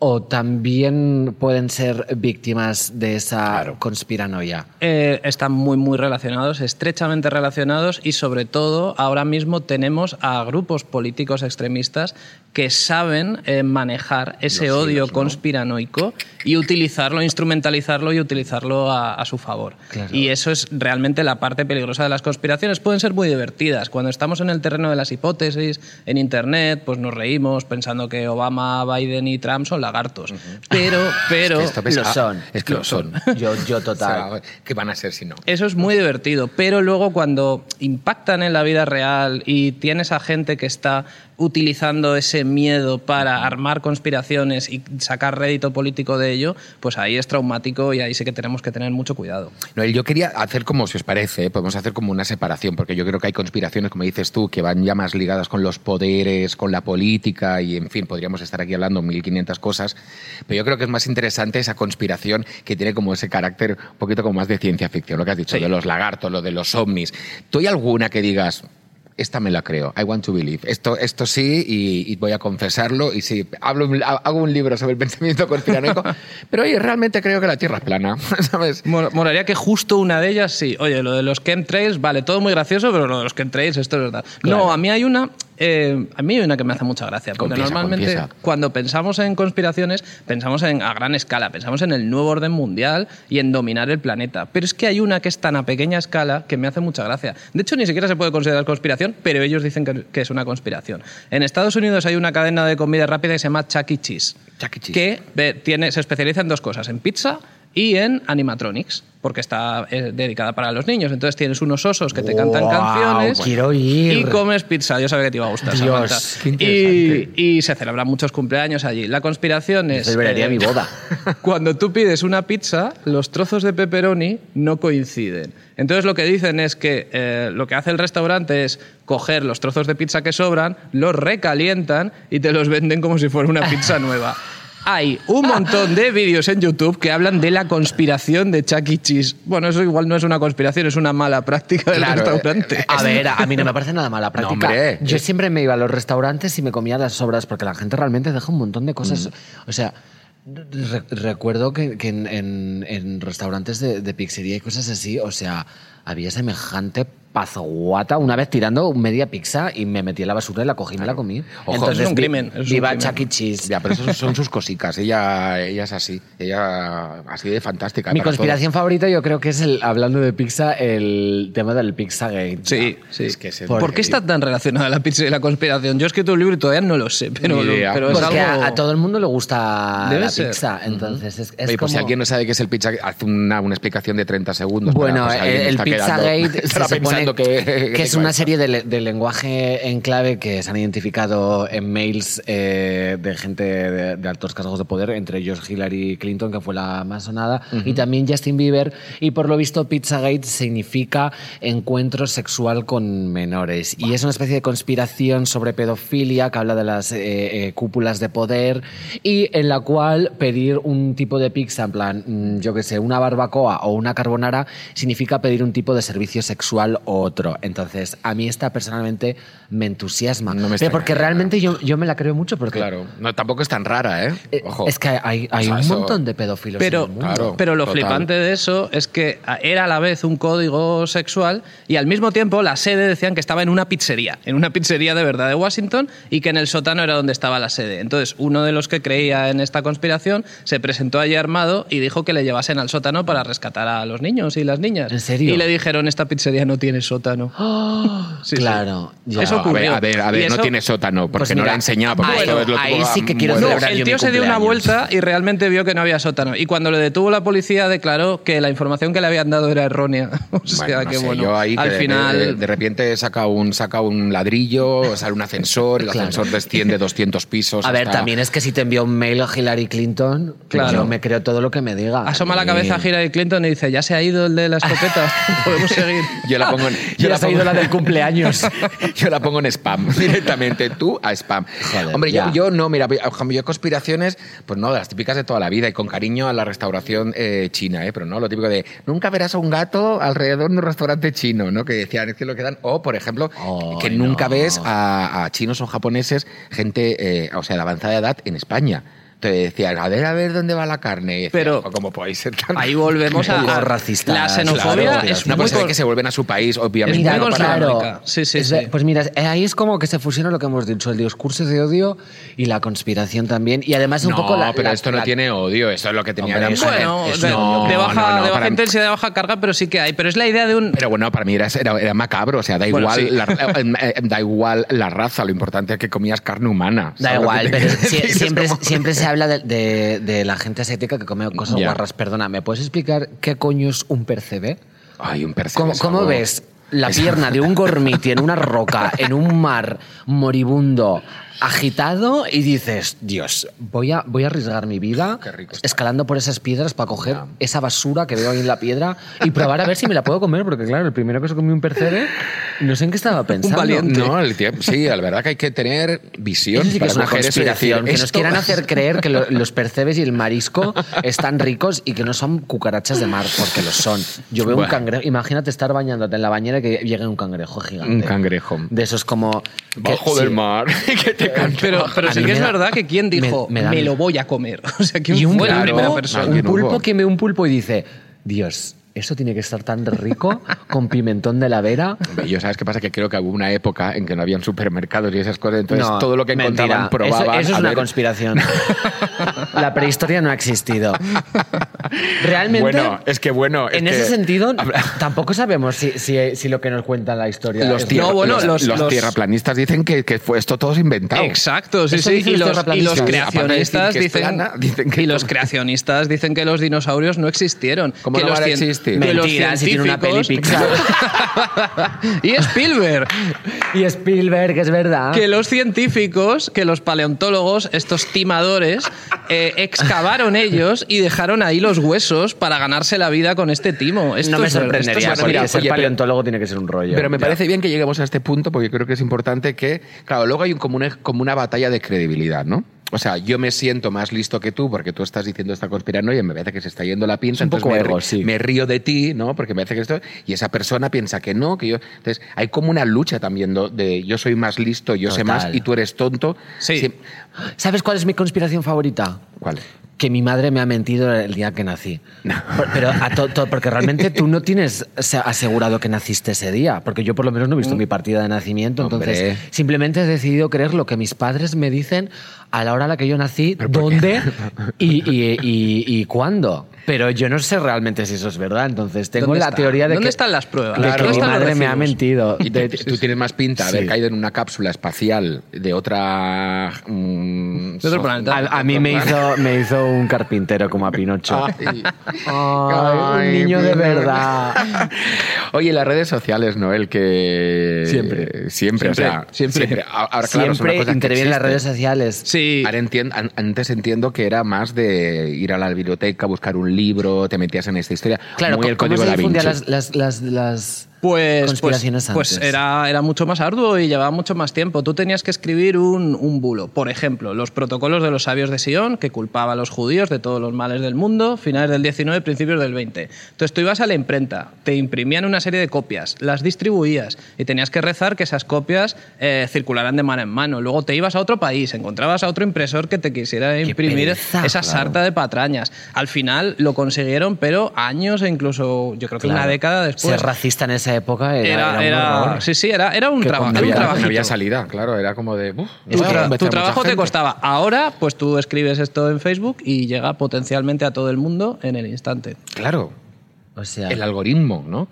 [SPEAKER 2] o también pueden ser víctimas de esa conspiranoia.
[SPEAKER 5] Eh, están muy, muy relacionados, estrechamente relacionados y sobre todo ahora mismo tenemos a grupos políticos extremistas que saben eh, manejar ese
[SPEAKER 1] Los
[SPEAKER 5] odio
[SPEAKER 1] hilos, ¿no?
[SPEAKER 5] conspiranoico y utilizarlo, instrumentalizarlo y utilizarlo a, a su favor.
[SPEAKER 2] Claro.
[SPEAKER 5] Y eso es realmente la parte peligrosa de las conspiraciones. Pueden ser muy divertidas. Cuando estamos en el terreno de las hipótesis, en Internet, pues nos reímos pensando que Obama, Biden y Trump son lagartos. Pero, pero...
[SPEAKER 1] Esto ves-
[SPEAKER 2] lo son.
[SPEAKER 1] Es que lo son. *laughs*
[SPEAKER 2] Yo, yo *laughs*
[SPEAKER 1] O
[SPEAKER 2] total.
[SPEAKER 1] sea, ¿Qué van a ser si no?
[SPEAKER 5] Eso es muy divertido, pero luego cuando impactan en la vida real y tienes a gente que está utilizando ese miedo para armar conspiraciones y sacar rédito político de ello, pues ahí es traumático y ahí sí que tenemos que tener mucho cuidado.
[SPEAKER 1] Noel, yo quería hacer como, si os parece, ¿eh? podemos hacer como una separación, porque yo creo que hay conspiraciones, como dices tú, que van ya más ligadas con los poderes, con la política, y en fin, podríamos estar aquí hablando 1500 cosas, pero yo creo que es más interesante esa conspiración que tiene como ese carácter un poquito como más de ciencia ficción, lo que has dicho,
[SPEAKER 5] Sí.
[SPEAKER 1] de los lagartos, lo de los ovnis. ¿Tú hay alguna que digas, esta me la creo, I want to believe. Esto, esto sí, y, y voy a confesarlo, y sí, hablo, hago un libro sobre el pensamiento conspiranoico, *laughs* pero oye, realmente creo que la Tierra es plana, *laughs* ¿sabes?
[SPEAKER 5] Molaría que justo una de ellas sí. Oye, lo de los chemtrails, vale, todo muy gracioso, pero lo de los chemtrails, esto es verdad. No, a mí hay una. Eh, a mí hay una que me hace mucha gracia. Porque
[SPEAKER 1] Confiesa,
[SPEAKER 5] normalmente
[SPEAKER 1] confiesa.
[SPEAKER 5] cuando pensamos en conspiraciones, pensamos en a gran escala, pensamos en el nuevo orden mundial y en dominar el planeta. Pero es que hay una que es tan a pequeña escala que me hace mucha gracia. De hecho, ni siquiera se puede considerar conspiración, pero ellos dicen que, que es una conspiración. En Estados Unidos hay una cadena de comida rápida que se llama Chuck E. Cheese.
[SPEAKER 1] Chuck E. Cheese.
[SPEAKER 5] Que tiene, se especializa en dos cosas, en pizza y en animatronics, porque está eh, dedicada para los niños. Entonces tienes unos osos que te cantan canciones
[SPEAKER 2] quiero ir.
[SPEAKER 5] y comes pizza. Yo sabía que te iba a gustar,
[SPEAKER 2] Dios,
[SPEAKER 5] Samantha.
[SPEAKER 1] qué
[SPEAKER 5] Y, se celebran muchos cumpleaños allí. La conspiración es...
[SPEAKER 2] Celebraría
[SPEAKER 5] eh,
[SPEAKER 2] mi boda. *laughs*
[SPEAKER 5] Cuando tú pides una pizza, los trozos de pepperoni no coinciden. Entonces lo que dicen es que eh, lo que hace el restaurante es coger los trozos de pizza que sobran, los recalientan y te los venden como si fuera una pizza *laughs* nueva. Hay un montón de vídeos en YouTube que hablan de la conspiración de Chuck E. Cheese. Bueno, eso igual no es una conspiración, es una mala práctica del
[SPEAKER 1] Claro,
[SPEAKER 5] restaurante.
[SPEAKER 1] eh,
[SPEAKER 2] A ver, a mí no me parece nada mala *laughs* práctica.
[SPEAKER 1] hombre.
[SPEAKER 2] Yo siempre me iba a los restaurantes y me comía las sobras porque la gente realmente deja un montón de
[SPEAKER 1] Mm.
[SPEAKER 2] cosas. O sea, re- recuerdo que, que en, en- en restaurantes de, de pizzería y cosas así, o sea, había semejante pazguata una vez tirando media pizza y me metí en la basura y la cogí y me la comí.
[SPEAKER 1] Ojo,
[SPEAKER 5] eso es un crimen, es un
[SPEAKER 2] viva
[SPEAKER 5] crimen.
[SPEAKER 2] Chuck E. Cheese.
[SPEAKER 1] Ya, pero eso son sus cositas. Ella, ella es así. Ella así de fantástica.
[SPEAKER 2] Mi
[SPEAKER 1] para
[SPEAKER 2] conspiración favorita yo creo que es, el, hablando de pizza, el tema del Pizzagate.
[SPEAKER 5] Sí, sí.
[SPEAKER 1] Es que es el-
[SPEAKER 5] ¿Por qué está tan relacionada la pizza y la conspiración? Yo he escrito un libro y todavía no lo sé, pero, es
[SPEAKER 2] Porque
[SPEAKER 5] algo...
[SPEAKER 2] a, a todo el mundo le gusta
[SPEAKER 5] Debe
[SPEAKER 2] la
[SPEAKER 5] ser.
[SPEAKER 2] pizza, entonces es, es
[SPEAKER 1] Oye, pues si
[SPEAKER 2] como-
[SPEAKER 1] alguien no sabe qué es el pizza, hace una, una explicación de 30 segundos.
[SPEAKER 2] Bueno,
[SPEAKER 1] para, pues,
[SPEAKER 2] el, el
[SPEAKER 1] está
[SPEAKER 2] Pizzagate *laughs* se
[SPEAKER 1] estará
[SPEAKER 2] supone
[SPEAKER 1] pensando que,
[SPEAKER 2] que es una
[SPEAKER 1] que-
[SPEAKER 2] serie de, de lenguaje en clave que se han identificado en mails eh, de gente de, de altos cargos de poder, entre ellos Hillary Clinton, que fue la más sonada, y también Justin Bieber. Y por lo visto, Pizzagate significa encuentro sexual con menores. Y es una especie de conspiración sobre pedofilia que habla de las eh, eh, cúpulas de poder y en la cual pedir un tipo de pizza, en plan, mm, yo que sé, una barbacoa o una carbonara, significa pedir un tipo de servicio sexual o otro. Entonces, a mí esta personalmente me entusiasma.
[SPEAKER 1] No me
[SPEAKER 2] Pero
[SPEAKER 1] extraña.
[SPEAKER 2] porque realmente yo, yo me la creo mucho porque...
[SPEAKER 1] Claro, no, tampoco es tan rara, ¿eh?
[SPEAKER 2] eh,
[SPEAKER 1] Ojo.
[SPEAKER 2] Es que hay, hay
[SPEAKER 1] O sea,
[SPEAKER 2] un
[SPEAKER 1] eso-
[SPEAKER 2] montón de pedófilos
[SPEAKER 5] Pero,
[SPEAKER 2] en el mundo.
[SPEAKER 1] Claro,
[SPEAKER 5] pero lo
[SPEAKER 1] total.
[SPEAKER 5] flipante de eso es que era a la vez un código sexual y al mismo tiempo la sede decían que estaba en una pizzería, en una pizzería de verdad de Washington y que en el sótano era donde estaba la sede. Entonces, uno de los que creía en esta conspiración se presentó allí armado y dijo que le llevasen al sótano para rescatar a los niños y las niñas.
[SPEAKER 2] ¿En serio?
[SPEAKER 5] Y le dijeron, esta pizzería no tiene sótano. *gasps* Sí.
[SPEAKER 2] claro. ya.
[SPEAKER 5] Eso
[SPEAKER 1] a ver,
[SPEAKER 5] ocurrió.
[SPEAKER 1] a ver, a
[SPEAKER 5] Y
[SPEAKER 1] ver, no tiene sótano, porque
[SPEAKER 2] Pues
[SPEAKER 1] no la ha enseñado. Porque
[SPEAKER 2] ahí-
[SPEAKER 1] esto es lo
[SPEAKER 2] ahí
[SPEAKER 1] tipo,
[SPEAKER 2] sí que quiero
[SPEAKER 1] bueno,
[SPEAKER 5] No,
[SPEAKER 2] celebrar yo
[SPEAKER 5] el tío se dio una vuelta y realmente vio que no había sótano. Y cuando le detuvo la policía declaró que la información que le habían dado era errónea. *laughs* O sea
[SPEAKER 1] Bueno, no
[SPEAKER 5] que
[SPEAKER 1] sé,
[SPEAKER 5] bueno,
[SPEAKER 1] yo ahí que
[SPEAKER 5] al final...
[SPEAKER 1] de, de repente saca un, saca un ladrillo, *laughs* sale un ascensor, el
[SPEAKER 2] Claro.
[SPEAKER 1] ascensor desciende 200 pisos.
[SPEAKER 2] A ver, también es que si te envió un mail a Hillary Clinton,
[SPEAKER 5] Claro.
[SPEAKER 2] yo me creo todo lo que me diga.
[SPEAKER 5] Asoma la cabeza a Hillary Clinton y dice, ya se ha ido el de la escopeta, *laughs* podemos seguir.
[SPEAKER 1] Yo la pongo en, yo
[SPEAKER 2] Ya
[SPEAKER 1] la
[SPEAKER 2] se ha ido la del cumpleaños.
[SPEAKER 1] yo la pongo en spam *laughs* directamente, tú a spam.
[SPEAKER 2] Joder,
[SPEAKER 1] Hombre, yo, yo no, mira, yo, conspiraciones, pues no, de las típicas de toda la vida y con cariño a la restauración eh, china, ¿eh? pero no, lo típico de nunca verás a un gato alrededor de un restaurante chino, ¿no? Que decían, es que lo que dan, o por ejemplo,
[SPEAKER 2] Ay,
[SPEAKER 1] que nunca
[SPEAKER 2] no.
[SPEAKER 1] ves a, a chinos o japoneses, gente, eh, o sea, de avanzada edad en España. Te decían, a ver, a ver dónde va la carne. Y
[SPEAKER 5] Pero
[SPEAKER 1] "Jo, ¿cómo podéis ser tan
[SPEAKER 5] Ahí volvemos a... *laughs*
[SPEAKER 2] Un poco
[SPEAKER 5] a-
[SPEAKER 2] racistas,
[SPEAKER 5] La xenofobia
[SPEAKER 2] claro.
[SPEAKER 5] es
[SPEAKER 1] Una
[SPEAKER 5] muy... con-
[SPEAKER 1] que se vuelven a su país, obviamente.
[SPEAKER 2] Mira,
[SPEAKER 1] no para-
[SPEAKER 2] claro.
[SPEAKER 5] Sí, sí,
[SPEAKER 2] Es
[SPEAKER 5] sí.
[SPEAKER 2] Pues mira, eh, ahí es como que se fusiona lo que hemos dicho, el discurso de odio y la conspiración también. Y además un
[SPEAKER 1] no,
[SPEAKER 2] poco la...
[SPEAKER 1] pero
[SPEAKER 2] la-
[SPEAKER 1] esto no
[SPEAKER 2] la-
[SPEAKER 1] tiene odio, eso es lo que tenía
[SPEAKER 2] Hombre,
[SPEAKER 1] la
[SPEAKER 5] Bueno,
[SPEAKER 2] Es-
[SPEAKER 5] de,
[SPEAKER 1] no,
[SPEAKER 5] de baja,
[SPEAKER 1] no, no,
[SPEAKER 5] de baja intensidad, de baja carga, pero sí que hay. Pero es la idea de un...
[SPEAKER 1] Pero bueno, para mí era, era, era macabro, o sea, da
[SPEAKER 5] Bueno,
[SPEAKER 1] igual, la, eh, eh, da igual la raza, lo importante es que comías carne humana.
[SPEAKER 2] Da
[SPEAKER 1] ¿sabes lo
[SPEAKER 2] igual, pero *laughs* siempre,
[SPEAKER 1] como-
[SPEAKER 2] siempre se habla de, de- de la gente asiática que come cosas
[SPEAKER 1] Ya.
[SPEAKER 2] guarras. Perdona, ¿me puedes explicar qué coño es un percebe?
[SPEAKER 1] Ay, un percebe
[SPEAKER 2] ¿Cómo,
[SPEAKER 1] es
[SPEAKER 2] cómo
[SPEAKER 1] algo-
[SPEAKER 2] ves la pierna de un gormiti en una roca, en un mar moribundo, agitado y dices, Dios, voy a, voy a arriesgar mi vida escalando por esas piedras para coger esa basura que veo ahí en la piedra y probar a ver si me la puedo comer? Porque claro, el primero que se comió un percebe, no sé en qué estaba pensando.
[SPEAKER 5] valiente.
[SPEAKER 1] No, el tío- sí, la verdad que hay que tener visión.
[SPEAKER 2] Eso sí que
[SPEAKER 1] para
[SPEAKER 2] es una
[SPEAKER 1] decir,
[SPEAKER 2] conspiración. que nos quieran hacer creer que lo- los percebes y el marisco están ricos y que no son cucarachas de mar, porque lo son. Yo veo un cangrejo. Imagínate estar bañándote en la bañera que llegue un cangrejo gigante.
[SPEAKER 1] Un cangrejo.
[SPEAKER 2] De esos como. que-
[SPEAKER 1] Bajo
[SPEAKER 2] sí.
[SPEAKER 1] del mar. *laughs* que te canta.
[SPEAKER 5] Pero, pero sí que
[SPEAKER 2] me
[SPEAKER 5] es
[SPEAKER 2] da-
[SPEAKER 5] verdad que quién dijo,
[SPEAKER 2] me-
[SPEAKER 5] me,
[SPEAKER 2] me
[SPEAKER 5] lo voy a comer. *laughs* O sea,
[SPEAKER 2] Y un
[SPEAKER 5] fue la
[SPEAKER 1] claro,
[SPEAKER 5] primera persona.
[SPEAKER 2] Un
[SPEAKER 1] ¿quién
[SPEAKER 2] pulpo que ve un pulpo y dice: Dios, eso tiene que estar tan rico con pimentón de la vera.
[SPEAKER 1] Yo, ¿sabes qué pasa? Que creo que hubo una época en que no habían supermercados y esas cosas, entonces
[SPEAKER 2] No,
[SPEAKER 1] todo lo que
[SPEAKER 2] mentira.
[SPEAKER 1] encontraban probaban.
[SPEAKER 2] Eso, eso es
[SPEAKER 1] a
[SPEAKER 2] una
[SPEAKER 1] ver-
[SPEAKER 2] conspiración. *laughs* *laughs* la prehistoria no ha existido. Realmente.
[SPEAKER 1] Bueno, es que bueno. es
[SPEAKER 2] en
[SPEAKER 1] que-
[SPEAKER 2] ese sentido, tampoco sabemos si, si- si lo que nos cuenta la historia
[SPEAKER 1] Los,
[SPEAKER 2] es
[SPEAKER 1] tierra-
[SPEAKER 5] No, bueno,
[SPEAKER 1] los-
[SPEAKER 5] los-
[SPEAKER 1] los
[SPEAKER 5] los-
[SPEAKER 1] tierraplanistas dicen que, que fue esto todo inventado.
[SPEAKER 5] Exacto, sí,
[SPEAKER 2] Eso
[SPEAKER 5] sí. Y
[SPEAKER 2] los
[SPEAKER 5] y creacionistas
[SPEAKER 1] que
[SPEAKER 5] dicen,
[SPEAKER 1] plana, dicen que
[SPEAKER 5] y los creacionistas dicen que los dinosaurios no existieron.
[SPEAKER 1] ¿Cómo
[SPEAKER 5] que
[SPEAKER 1] no
[SPEAKER 5] los
[SPEAKER 1] van a
[SPEAKER 5] cien-
[SPEAKER 1] existir?
[SPEAKER 5] que los
[SPEAKER 2] Mentira, si tiene una peli
[SPEAKER 5] científicos- *laughs* y Spielberg.
[SPEAKER 2] Y Spielberg, es verdad.
[SPEAKER 5] que los científicos, que los paleontólogos, estos timadores, eh, excavaron ellos y dejaron ahí los huesos para ganarse la vida con este timo. Esto
[SPEAKER 2] no me sorprendería,
[SPEAKER 5] es
[SPEAKER 2] porque ser paleontólogo tiene que ser un rollo.
[SPEAKER 1] Pero me
[SPEAKER 2] Ya.
[SPEAKER 1] parece bien que lleguemos a este punto porque creo que es importante que, claro, luego hay un, como, una, como una batalla de credibilidad, ¿no? O sea, yo me siento más listo que tú porque tú estás diciendo esta conspiranoia y me parece que se está yendo la pinza.
[SPEAKER 2] Es un
[SPEAKER 1] entonces
[SPEAKER 2] poco
[SPEAKER 1] me,
[SPEAKER 2] ego,
[SPEAKER 1] ri-
[SPEAKER 2] sí.
[SPEAKER 1] me río de ti, ¿no? Porque me parece que esto... Y esa persona piensa que no, que yo... Entonces, hay como una lucha también de yo soy más listo, yo sé más y tú eres tonto.
[SPEAKER 5] Sí.
[SPEAKER 2] ¿Sabes cuál es mi conspiración favorita?
[SPEAKER 1] ¿Cuál?
[SPEAKER 2] Que mi madre me ha mentido el día que nací. Pero a to- to- porque realmente tú no tienes se- asegurado que naciste ese día, porque yo por lo menos no he visto mi partida de nacimiento, entonces
[SPEAKER 1] Hombre.
[SPEAKER 2] simplemente he decidido creer lo que mis padres me dicen a la hora a la que yo nací, dónde *laughs* y, y- y- y cuándo. Pero yo no sé realmente si eso es verdad, entonces tengo
[SPEAKER 5] ¿Dónde
[SPEAKER 2] la
[SPEAKER 5] está?
[SPEAKER 2] teoría de
[SPEAKER 5] ¿Dónde
[SPEAKER 2] que,
[SPEAKER 5] están las pruebas?
[SPEAKER 2] de
[SPEAKER 1] Claro.
[SPEAKER 2] que
[SPEAKER 1] ¿Dónde
[SPEAKER 2] mi madre me ha mentido.
[SPEAKER 1] Y tú,
[SPEAKER 2] De-
[SPEAKER 1] tú tienes más pinta de haber
[SPEAKER 2] Sí.
[SPEAKER 1] caído en una cápsula espacial de otra. mm,
[SPEAKER 5] De otro planeta.
[SPEAKER 2] a, a mí me hizo, me hizo un carpintero como a Pinocho. *laughs*
[SPEAKER 1] Ay.
[SPEAKER 2] Ay, un niño de verdad. *laughs*
[SPEAKER 1] Oye, las redes sociales, Noel, que.
[SPEAKER 2] Siempre.
[SPEAKER 1] Siempre, o sea.
[SPEAKER 5] Siempre.
[SPEAKER 1] Ahora, claro, es una
[SPEAKER 2] Siempre
[SPEAKER 1] cosa que
[SPEAKER 2] intervienen las redes sociales.
[SPEAKER 5] Sí.
[SPEAKER 1] Ahora entien- an- antes entiendo que era más de ir a la biblioteca, buscar un libro, te metías en esta historia.
[SPEAKER 2] Claro,
[SPEAKER 1] Muy el
[SPEAKER 2] ¿cómo
[SPEAKER 1] código
[SPEAKER 2] se
[SPEAKER 1] da
[SPEAKER 2] difundían
[SPEAKER 1] Vinci.
[SPEAKER 2] las, las, las, las
[SPEAKER 5] Pues, pues,
[SPEAKER 2] conspiraciones
[SPEAKER 5] pues era, era mucho más arduo y llevaba mucho más tiempo. Tú tenías que escribir un, un bulo. Por ejemplo, los protocolos de los sabios de Sion, que culpaba a los judíos de todos los males del mundo, finales del 19, principios del 20. Entonces tú ibas a la imprenta, te imprimían una serie de copias, las distribuías y tenías que rezar que esas copias eh, circularan de mano en mano. Luego te ibas a otro país, encontrabas a otro impresor que te quisiera imprimir
[SPEAKER 2] pereza,
[SPEAKER 5] esa
[SPEAKER 2] claro.
[SPEAKER 5] sarta de patrañas. Al final lo consiguieron, pero años e incluso yo creo que una
[SPEAKER 2] Claro.
[SPEAKER 5] década después.
[SPEAKER 2] Ser racista en esa época era,
[SPEAKER 5] Era,
[SPEAKER 2] era un
[SPEAKER 5] era- sí, sí, era, era un,
[SPEAKER 2] Que
[SPEAKER 5] traba-
[SPEAKER 2] cuando
[SPEAKER 5] era un
[SPEAKER 1] No había, no
[SPEAKER 5] trabajito.
[SPEAKER 1] había salida, claro, era como de. uf,
[SPEAKER 5] tra- tu trabajo te costaba. Ahora, pues tú escribes esto en Facebook y llega potencialmente a todo el mundo en el instante.
[SPEAKER 1] Claro.
[SPEAKER 2] O sea,
[SPEAKER 1] El algoritmo, ¿no?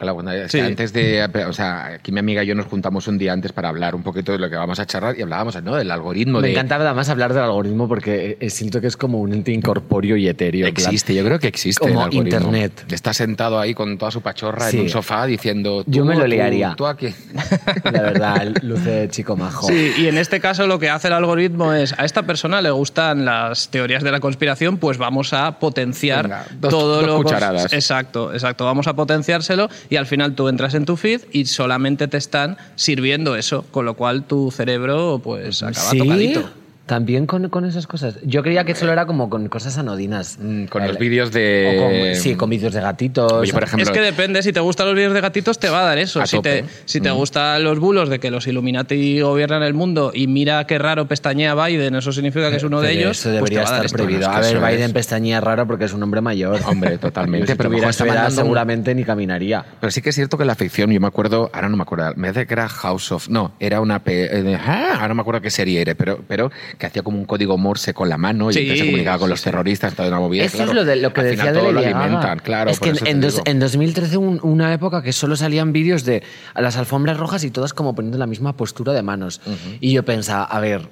[SPEAKER 5] Sí.
[SPEAKER 1] Antes de, o sea, aquí mi amiga y yo nos juntamos un día antes para hablar un poquito de lo que vamos a charlar y hablábamos, ¿no? Del algoritmo
[SPEAKER 2] me
[SPEAKER 1] de
[SPEAKER 2] encanta además hablar del algoritmo porque eh, siento que es como un ente incorpóreo y etéreo. plan,
[SPEAKER 1] Existe, yo creo que existe.
[SPEAKER 2] Como
[SPEAKER 1] el.
[SPEAKER 2] Internet.
[SPEAKER 1] Está sentado ahí con toda su pachorra
[SPEAKER 2] Sí.
[SPEAKER 1] en un sofá diciendo.
[SPEAKER 2] Yo
[SPEAKER 1] tú,
[SPEAKER 2] me lo
[SPEAKER 1] tú,
[SPEAKER 2] liaría.
[SPEAKER 1] Tú aquí. *laughs*
[SPEAKER 2] La verdad, luce de chico majo.
[SPEAKER 5] Sí, y en este caso lo que hace el algoritmo es, a esta persona le gustan las teorías de la conspiración, pues vamos a potenciar
[SPEAKER 1] Venga, dos-
[SPEAKER 5] todo
[SPEAKER 1] dos
[SPEAKER 5] lo...
[SPEAKER 1] cucharadas.
[SPEAKER 5] Exacto, exacto. Vamos a potenciárselo y al final tú entras en tu feed y solamente te están sirviendo eso, con lo cual tu cerebro pues acaba
[SPEAKER 2] Sí,
[SPEAKER 5] tocadito.
[SPEAKER 2] También con, con esas cosas. Yo creía que solo era como con cosas anodinas.
[SPEAKER 1] Mm, con
[SPEAKER 2] El-
[SPEAKER 1] los vídeos
[SPEAKER 2] o
[SPEAKER 1] de.
[SPEAKER 2] con- sí, con vídeos de gatitos.
[SPEAKER 1] Oye, por ejemplo.
[SPEAKER 5] Es que depende, si te gustan los vídeos de gatitos te va a dar eso.
[SPEAKER 1] A
[SPEAKER 5] Si
[SPEAKER 1] tope.
[SPEAKER 5] te, si te gustan los bulos de que los Illuminati gobiernan el mundo y mira qué raro pestañea Biden, eso significa que es uno de
[SPEAKER 2] Pero
[SPEAKER 5] ellos,
[SPEAKER 2] Eso
[SPEAKER 5] pues te
[SPEAKER 2] debería estar prohibido. A ver, Biden
[SPEAKER 1] es.
[SPEAKER 2] pestañía raro porque es un hombre mayor.
[SPEAKER 1] Hombre, *laughs* totalmente,
[SPEAKER 2] Si
[SPEAKER 1] pero
[SPEAKER 2] tuviera edad,
[SPEAKER 1] un-
[SPEAKER 2] seguramente ni caminaría.
[SPEAKER 1] Pero sí que es cierto que la ficción, yo me acuerdo, ahora no me acuerdo, me parece que era House of. No, era una. pe- eh, ah, ahora no me acuerdo qué serie era, pero, pero que hacía como un código Morse con la mano y
[SPEAKER 5] Sí,
[SPEAKER 1] entonces se comunicaba con
[SPEAKER 5] sí,
[SPEAKER 1] los terroristas, toda una movida.
[SPEAKER 2] Eso
[SPEAKER 1] claro.
[SPEAKER 2] es lo, de, lo que
[SPEAKER 1] Al
[SPEAKER 2] decía
[SPEAKER 1] final
[SPEAKER 2] de
[SPEAKER 1] todo lo alimentan, claro.
[SPEAKER 2] Es que en, dos- en 2013 un- una época que solo salían vídeos de las alfombras rojas y todas como poniendo la misma postura de manos. Y yo pensaba, a ver,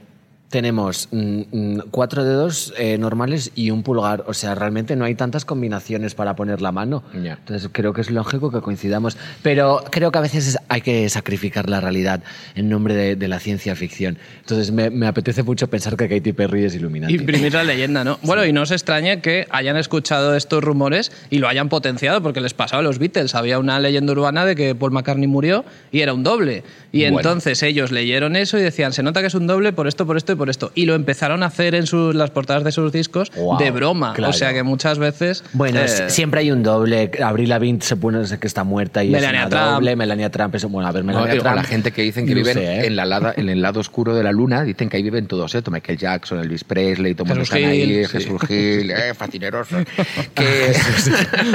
[SPEAKER 2] tenemos mm, mm, cuatro dedos eh, normales y un pulgar. O sea, realmente no hay tantas combinaciones para poner la mano.
[SPEAKER 1] Ya.
[SPEAKER 2] Entonces creo que es lógico que coincidamos. Pero creo que a veces es- hay que sacrificar la realidad en nombre de, de la ciencia ficción. Entonces me, me apetece mucho pensar que Katy Perry es Illuminati.
[SPEAKER 5] Imprimir la leyenda, ¿no? Bueno, y no os extrañe que hayan escuchado estos rumores y lo hayan potenciado, porque les pasaba a los Beatles. Había una leyenda urbana de que Paul McCartney murió y era un doble. Y
[SPEAKER 1] Bueno.
[SPEAKER 5] entonces ellos leyeron eso y decían, se nota que es un doble por esto, por esto y por esto. Y lo empezaron a hacer en sus, las portadas de sus discos de broma.
[SPEAKER 2] claro.
[SPEAKER 5] O sea que muchas veces...
[SPEAKER 2] Bueno,
[SPEAKER 5] eh,
[SPEAKER 2] siempre hay un doble. Abril Lavigne se pone que está muerta y
[SPEAKER 5] Melania
[SPEAKER 2] es una
[SPEAKER 5] Trump.
[SPEAKER 2] doble. Melania Trump es bueno, a ver,
[SPEAKER 1] No,
[SPEAKER 2] Melania
[SPEAKER 1] o
[SPEAKER 2] Trump.
[SPEAKER 1] la gente que dicen que
[SPEAKER 2] no
[SPEAKER 1] viven
[SPEAKER 2] sé, ¿eh?
[SPEAKER 1] en, la lada- en el lado oscuro de la luna, dicen que ahí viven todos, ¿eh? Michael Jackson, Elvis Presley, mundo
[SPEAKER 5] Jesús Gil, sí.
[SPEAKER 1] Jesús Gil, eh, fascinerosos. *laughs* que...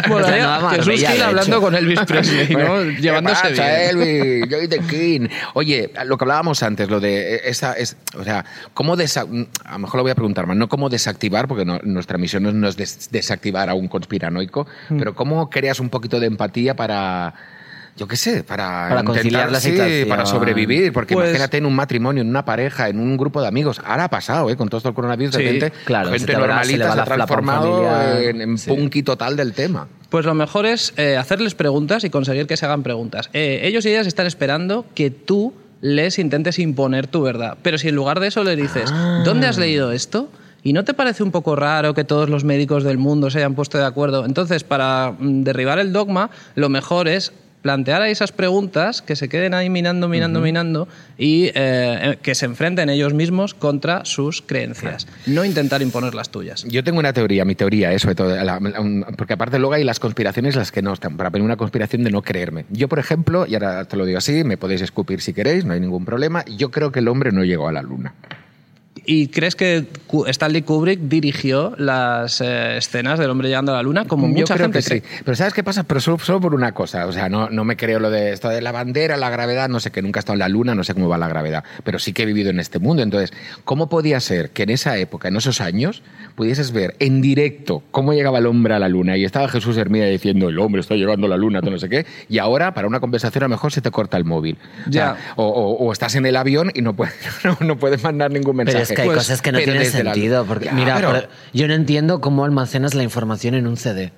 [SPEAKER 5] Bueno, Jesús Gil hablando
[SPEAKER 2] hecho.
[SPEAKER 5] con Elvis Presley, ¿no? *laughs* Llevándose
[SPEAKER 1] ¿qué pasa,
[SPEAKER 5] bien.
[SPEAKER 1] Elvis? Joy the King. Oye, lo que hablábamos antes, lo de esa, es, o sea, cómo desa- a lo mejor lo voy a preguntar más, no cómo desactivar, porque no- nuestra misión no es des- desactivar a un conspiranoico,
[SPEAKER 2] Mm.
[SPEAKER 1] pero cómo creas un poquito de empatía para yo qué sé, para,
[SPEAKER 2] Para conciliar la situación.
[SPEAKER 1] para sobrevivir, porque
[SPEAKER 5] Pues-
[SPEAKER 1] imagínate en un matrimonio, en una pareja, en un grupo de amigos. Ahora ha pasado, ¿eh? Con todo esto del coronavirus, de
[SPEAKER 5] Sí,
[SPEAKER 1] repente,
[SPEAKER 2] claro,
[SPEAKER 1] gente
[SPEAKER 2] se le
[SPEAKER 1] normalita se, ha transformado en, en
[SPEAKER 2] Sí.
[SPEAKER 1] punky total del tema.
[SPEAKER 5] Pues lo mejor es eh, hacerles preguntas y conseguir que se hagan preguntas. Eh, ellos y ellas están esperando que tú les intentes imponer tu verdad. Pero si en lugar de eso le dices, ¿dónde has leído esto? ¿Y no te parece un poco raro que todos los médicos del mundo se hayan puesto de acuerdo? Entonces, para mm, derribar el dogma, lo mejor es plantear ahí esas preguntas que se queden ahí minando, minando, minando y eh, eh, que se enfrenten ellos mismos contra sus creencias. No intentar imponer las tuyas.
[SPEAKER 1] Yo tengo una teoría, mi teoría es sobre todo, la- porque aparte luego hay las conspiraciones las que no están, para poner una conspiración de no creerme. Yo, por ejemplo, y ahora te lo digo así, me podéis escupir si queréis, no hay ningún problema, yo creo que el hombre no llegó a la luna.
[SPEAKER 5] ¿Y crees que Stanley Kubrick dirigió las eh, escenas del hombre llegando a la luna como
[SPEAKER 1] Yo
[SPEAKER 5] mucha
[SPEAKER 1] creo
[SPEAKER 5] gente
[SPEAKER 1] que sí. Pero ¿sabes qué pasa? Pero solo, solo por una cosa. O sea, no, no me creo lo de esto de la bandera, la gravedad, no sé, que nunca he estado en la luna, no sé cómo va la gravedad, pero sí que he vivido en este mundo. Entonces, ¿cómo podía ser que en esa época, en esos años, pudieses ver en directo cómo llegaba el hombre a la luna y estaba Jesús Hermida diciendo, el hombre está llegando a la luna, todo no sé qué, y ahora para una conversación a lo mejor se te corta el móvil. O, sea,
[SPEAKER 5] Ya.
[SPEAKER 1] o, o- o estás en el avión y no puedes, *laughs* no, no puedes mandar ningún mensaje.
[SPEAKER 2] Es que hay
[SPEAKER 1] Pues,
[SPEAKER 2] cosas que no tienen
[SPEAKER 1] la-
[SPEAKER 2] sentido. Porque,
[SPEAKER 1] Ya,
[SPEAKER 2] mira,
[SPEAKER 1] pero-
[SPEAKER 2] pero yo no entiendo cómo almacenas la información en un CD.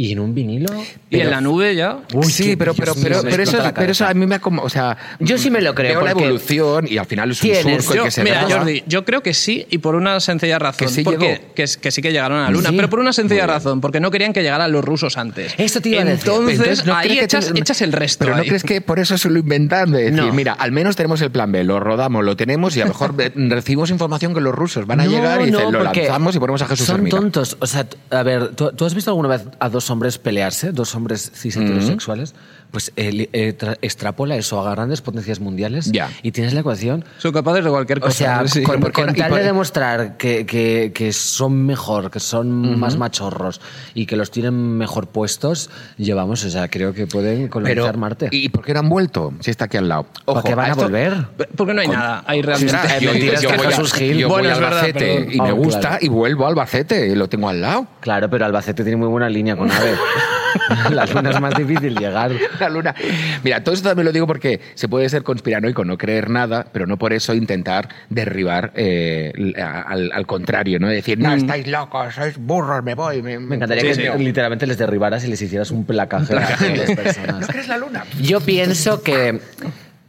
[SPEAKER 2] ¿Y en un vinilo?
[SPEAKER 5] Y en la nube ya.
[SPEAKER 2] Uy,
[SPEAKER 1] sí, pero, pero,
[SPEAKER 2] mío,
[SPEAKER 1] pero, pero eso, pero a mí me ha como, o sea,
[SPEAKER 2] Yo sí me lo creo,
[SPEAKER 1] Veo la evolución y al final es un
[SPEAKER 2] tienes-
[SPEAKER 1] surco el
[SPEAKER 5] Yo,
[SPEAKER 1] que se
[SPEAKER 5] mira,
[SPEAKER 1] graba.
[SPEAKER 5] Jordi, yo creo que sí y por una sencilla razón.
[SPEAKER 1] Que sí
[SPEAKER 5] porque,
[SPEAKER 1] llegó.
[SPEAKER 5] que, es- que sí que llegaron a la luna,
[SPEAKER 2] Sí.
[SPEAKER 5] pero por una sencilla razón, porque no querían que llegaran los rusos antes.
[SPEAKER 2] Eso te iba.
[SPEAKER 5] Entonces,
[SPEAKER 1] Entonces, ¿no
[SPEAKER 5] ahí
[SPEAKER 1] crees que
[SPEAKER 5] echas,
[SPEAKER 1] te-
[SPEAKER 5] echas el resto.
[SPEAKER 1] Pero no crees que por eso se lo inventan de decir,
[SPEAKER 2] No.
[SPEAKER 1] mira, al menos tenemos el plan B, lo rodamos, lo tenemos y a lo mejor *laughs* recibimos información que los rusos van a
[SPEAKER 2] No,
[SPEAKER 1] llegar y dicen, lo lanzamos y ponemos a Jesús
[SPEAKER 2] Son tontos. O sea, a ver, ¿tú, tú has visto alguna vez a dos hombres pelearse? Dos hombres cis heterosexuales. Pues eh, eh, extrapola eso a grandes potencias mundiales
[SPEAKER 1] Ya.
[SPEAKER 2] y tienes la ecuación.
[SPEAKER 5] Son capaces de cualquier cosa.
[SPEAKER 2] O sea,
[SPEAKER 5] sí.
[SPEAKER 2] con,
[SPEAKER 1] ¿por por-
[SPEAKER 2] de demostrar que, que- que son mejor, que son más machorros y que los tienen mejor puestos, llevamos, o sea, creo que pueden colonizar
[SPEAKER 1] Pero,
[SPEAKER 2] Marte.
[SPEAKER 1] ¿Y por qué no han vuelto? Si está aquí al lado.
[SPEAKER 2] ¿Para qué van a
[SPEAKER 1] esto-
[SPEAKER 2] volver?
[SPEAKER 5] Porque no hay nada. Hay realmente.
[SPEAKER 2] Eh,
[SPEAKER 1] yo,
[SPEAKER 2] mentiras
[SPEAKER 1] yo
[SPEAKER 2] que
[SPEAKER 1] voy a,
[SPEAKER 2] Jesús Gil.
[SPEAKER 1] yo
[SPEAKER 5] Bueno,
[SPEAKER 1] voy a
[SPEAKER 5] verdad,
[SPEAKER 1] Albacete y me
[SPEAKER 2] Ah,
[SPEAKER 1] gusta
[SPEAKER 2] claro.
[SPEAKER 1] y vuelvo a Albacete y lo tengo al lado.
[SPEAKER 2] Claro, pero Albacete tiene muy buena línea con AVE. *laughs* *laughs* la luna es más difícil llegar.
[SPEAKER 1] La luna. Mira, todo esto también lo digo porque se puede ser conspiranoico, no creer nada, pero no por eso intentar derribar eh, a- al, al contrario, ¿no? Decir, no, estáis locos, sois burros, me voy. Me,
[SPEAKER 2] Me encantaría
[SPEAKER 5] Sí,
[SPEAKER 2] que
[SPEAKER 5] sí.
[SPEAKER 2] literalmente les derribaras y les hicieras un placaje a todas las personas.
[SPEAKER 1] ¿No crees la luna?
[SPEAKER 2] Yo pienso que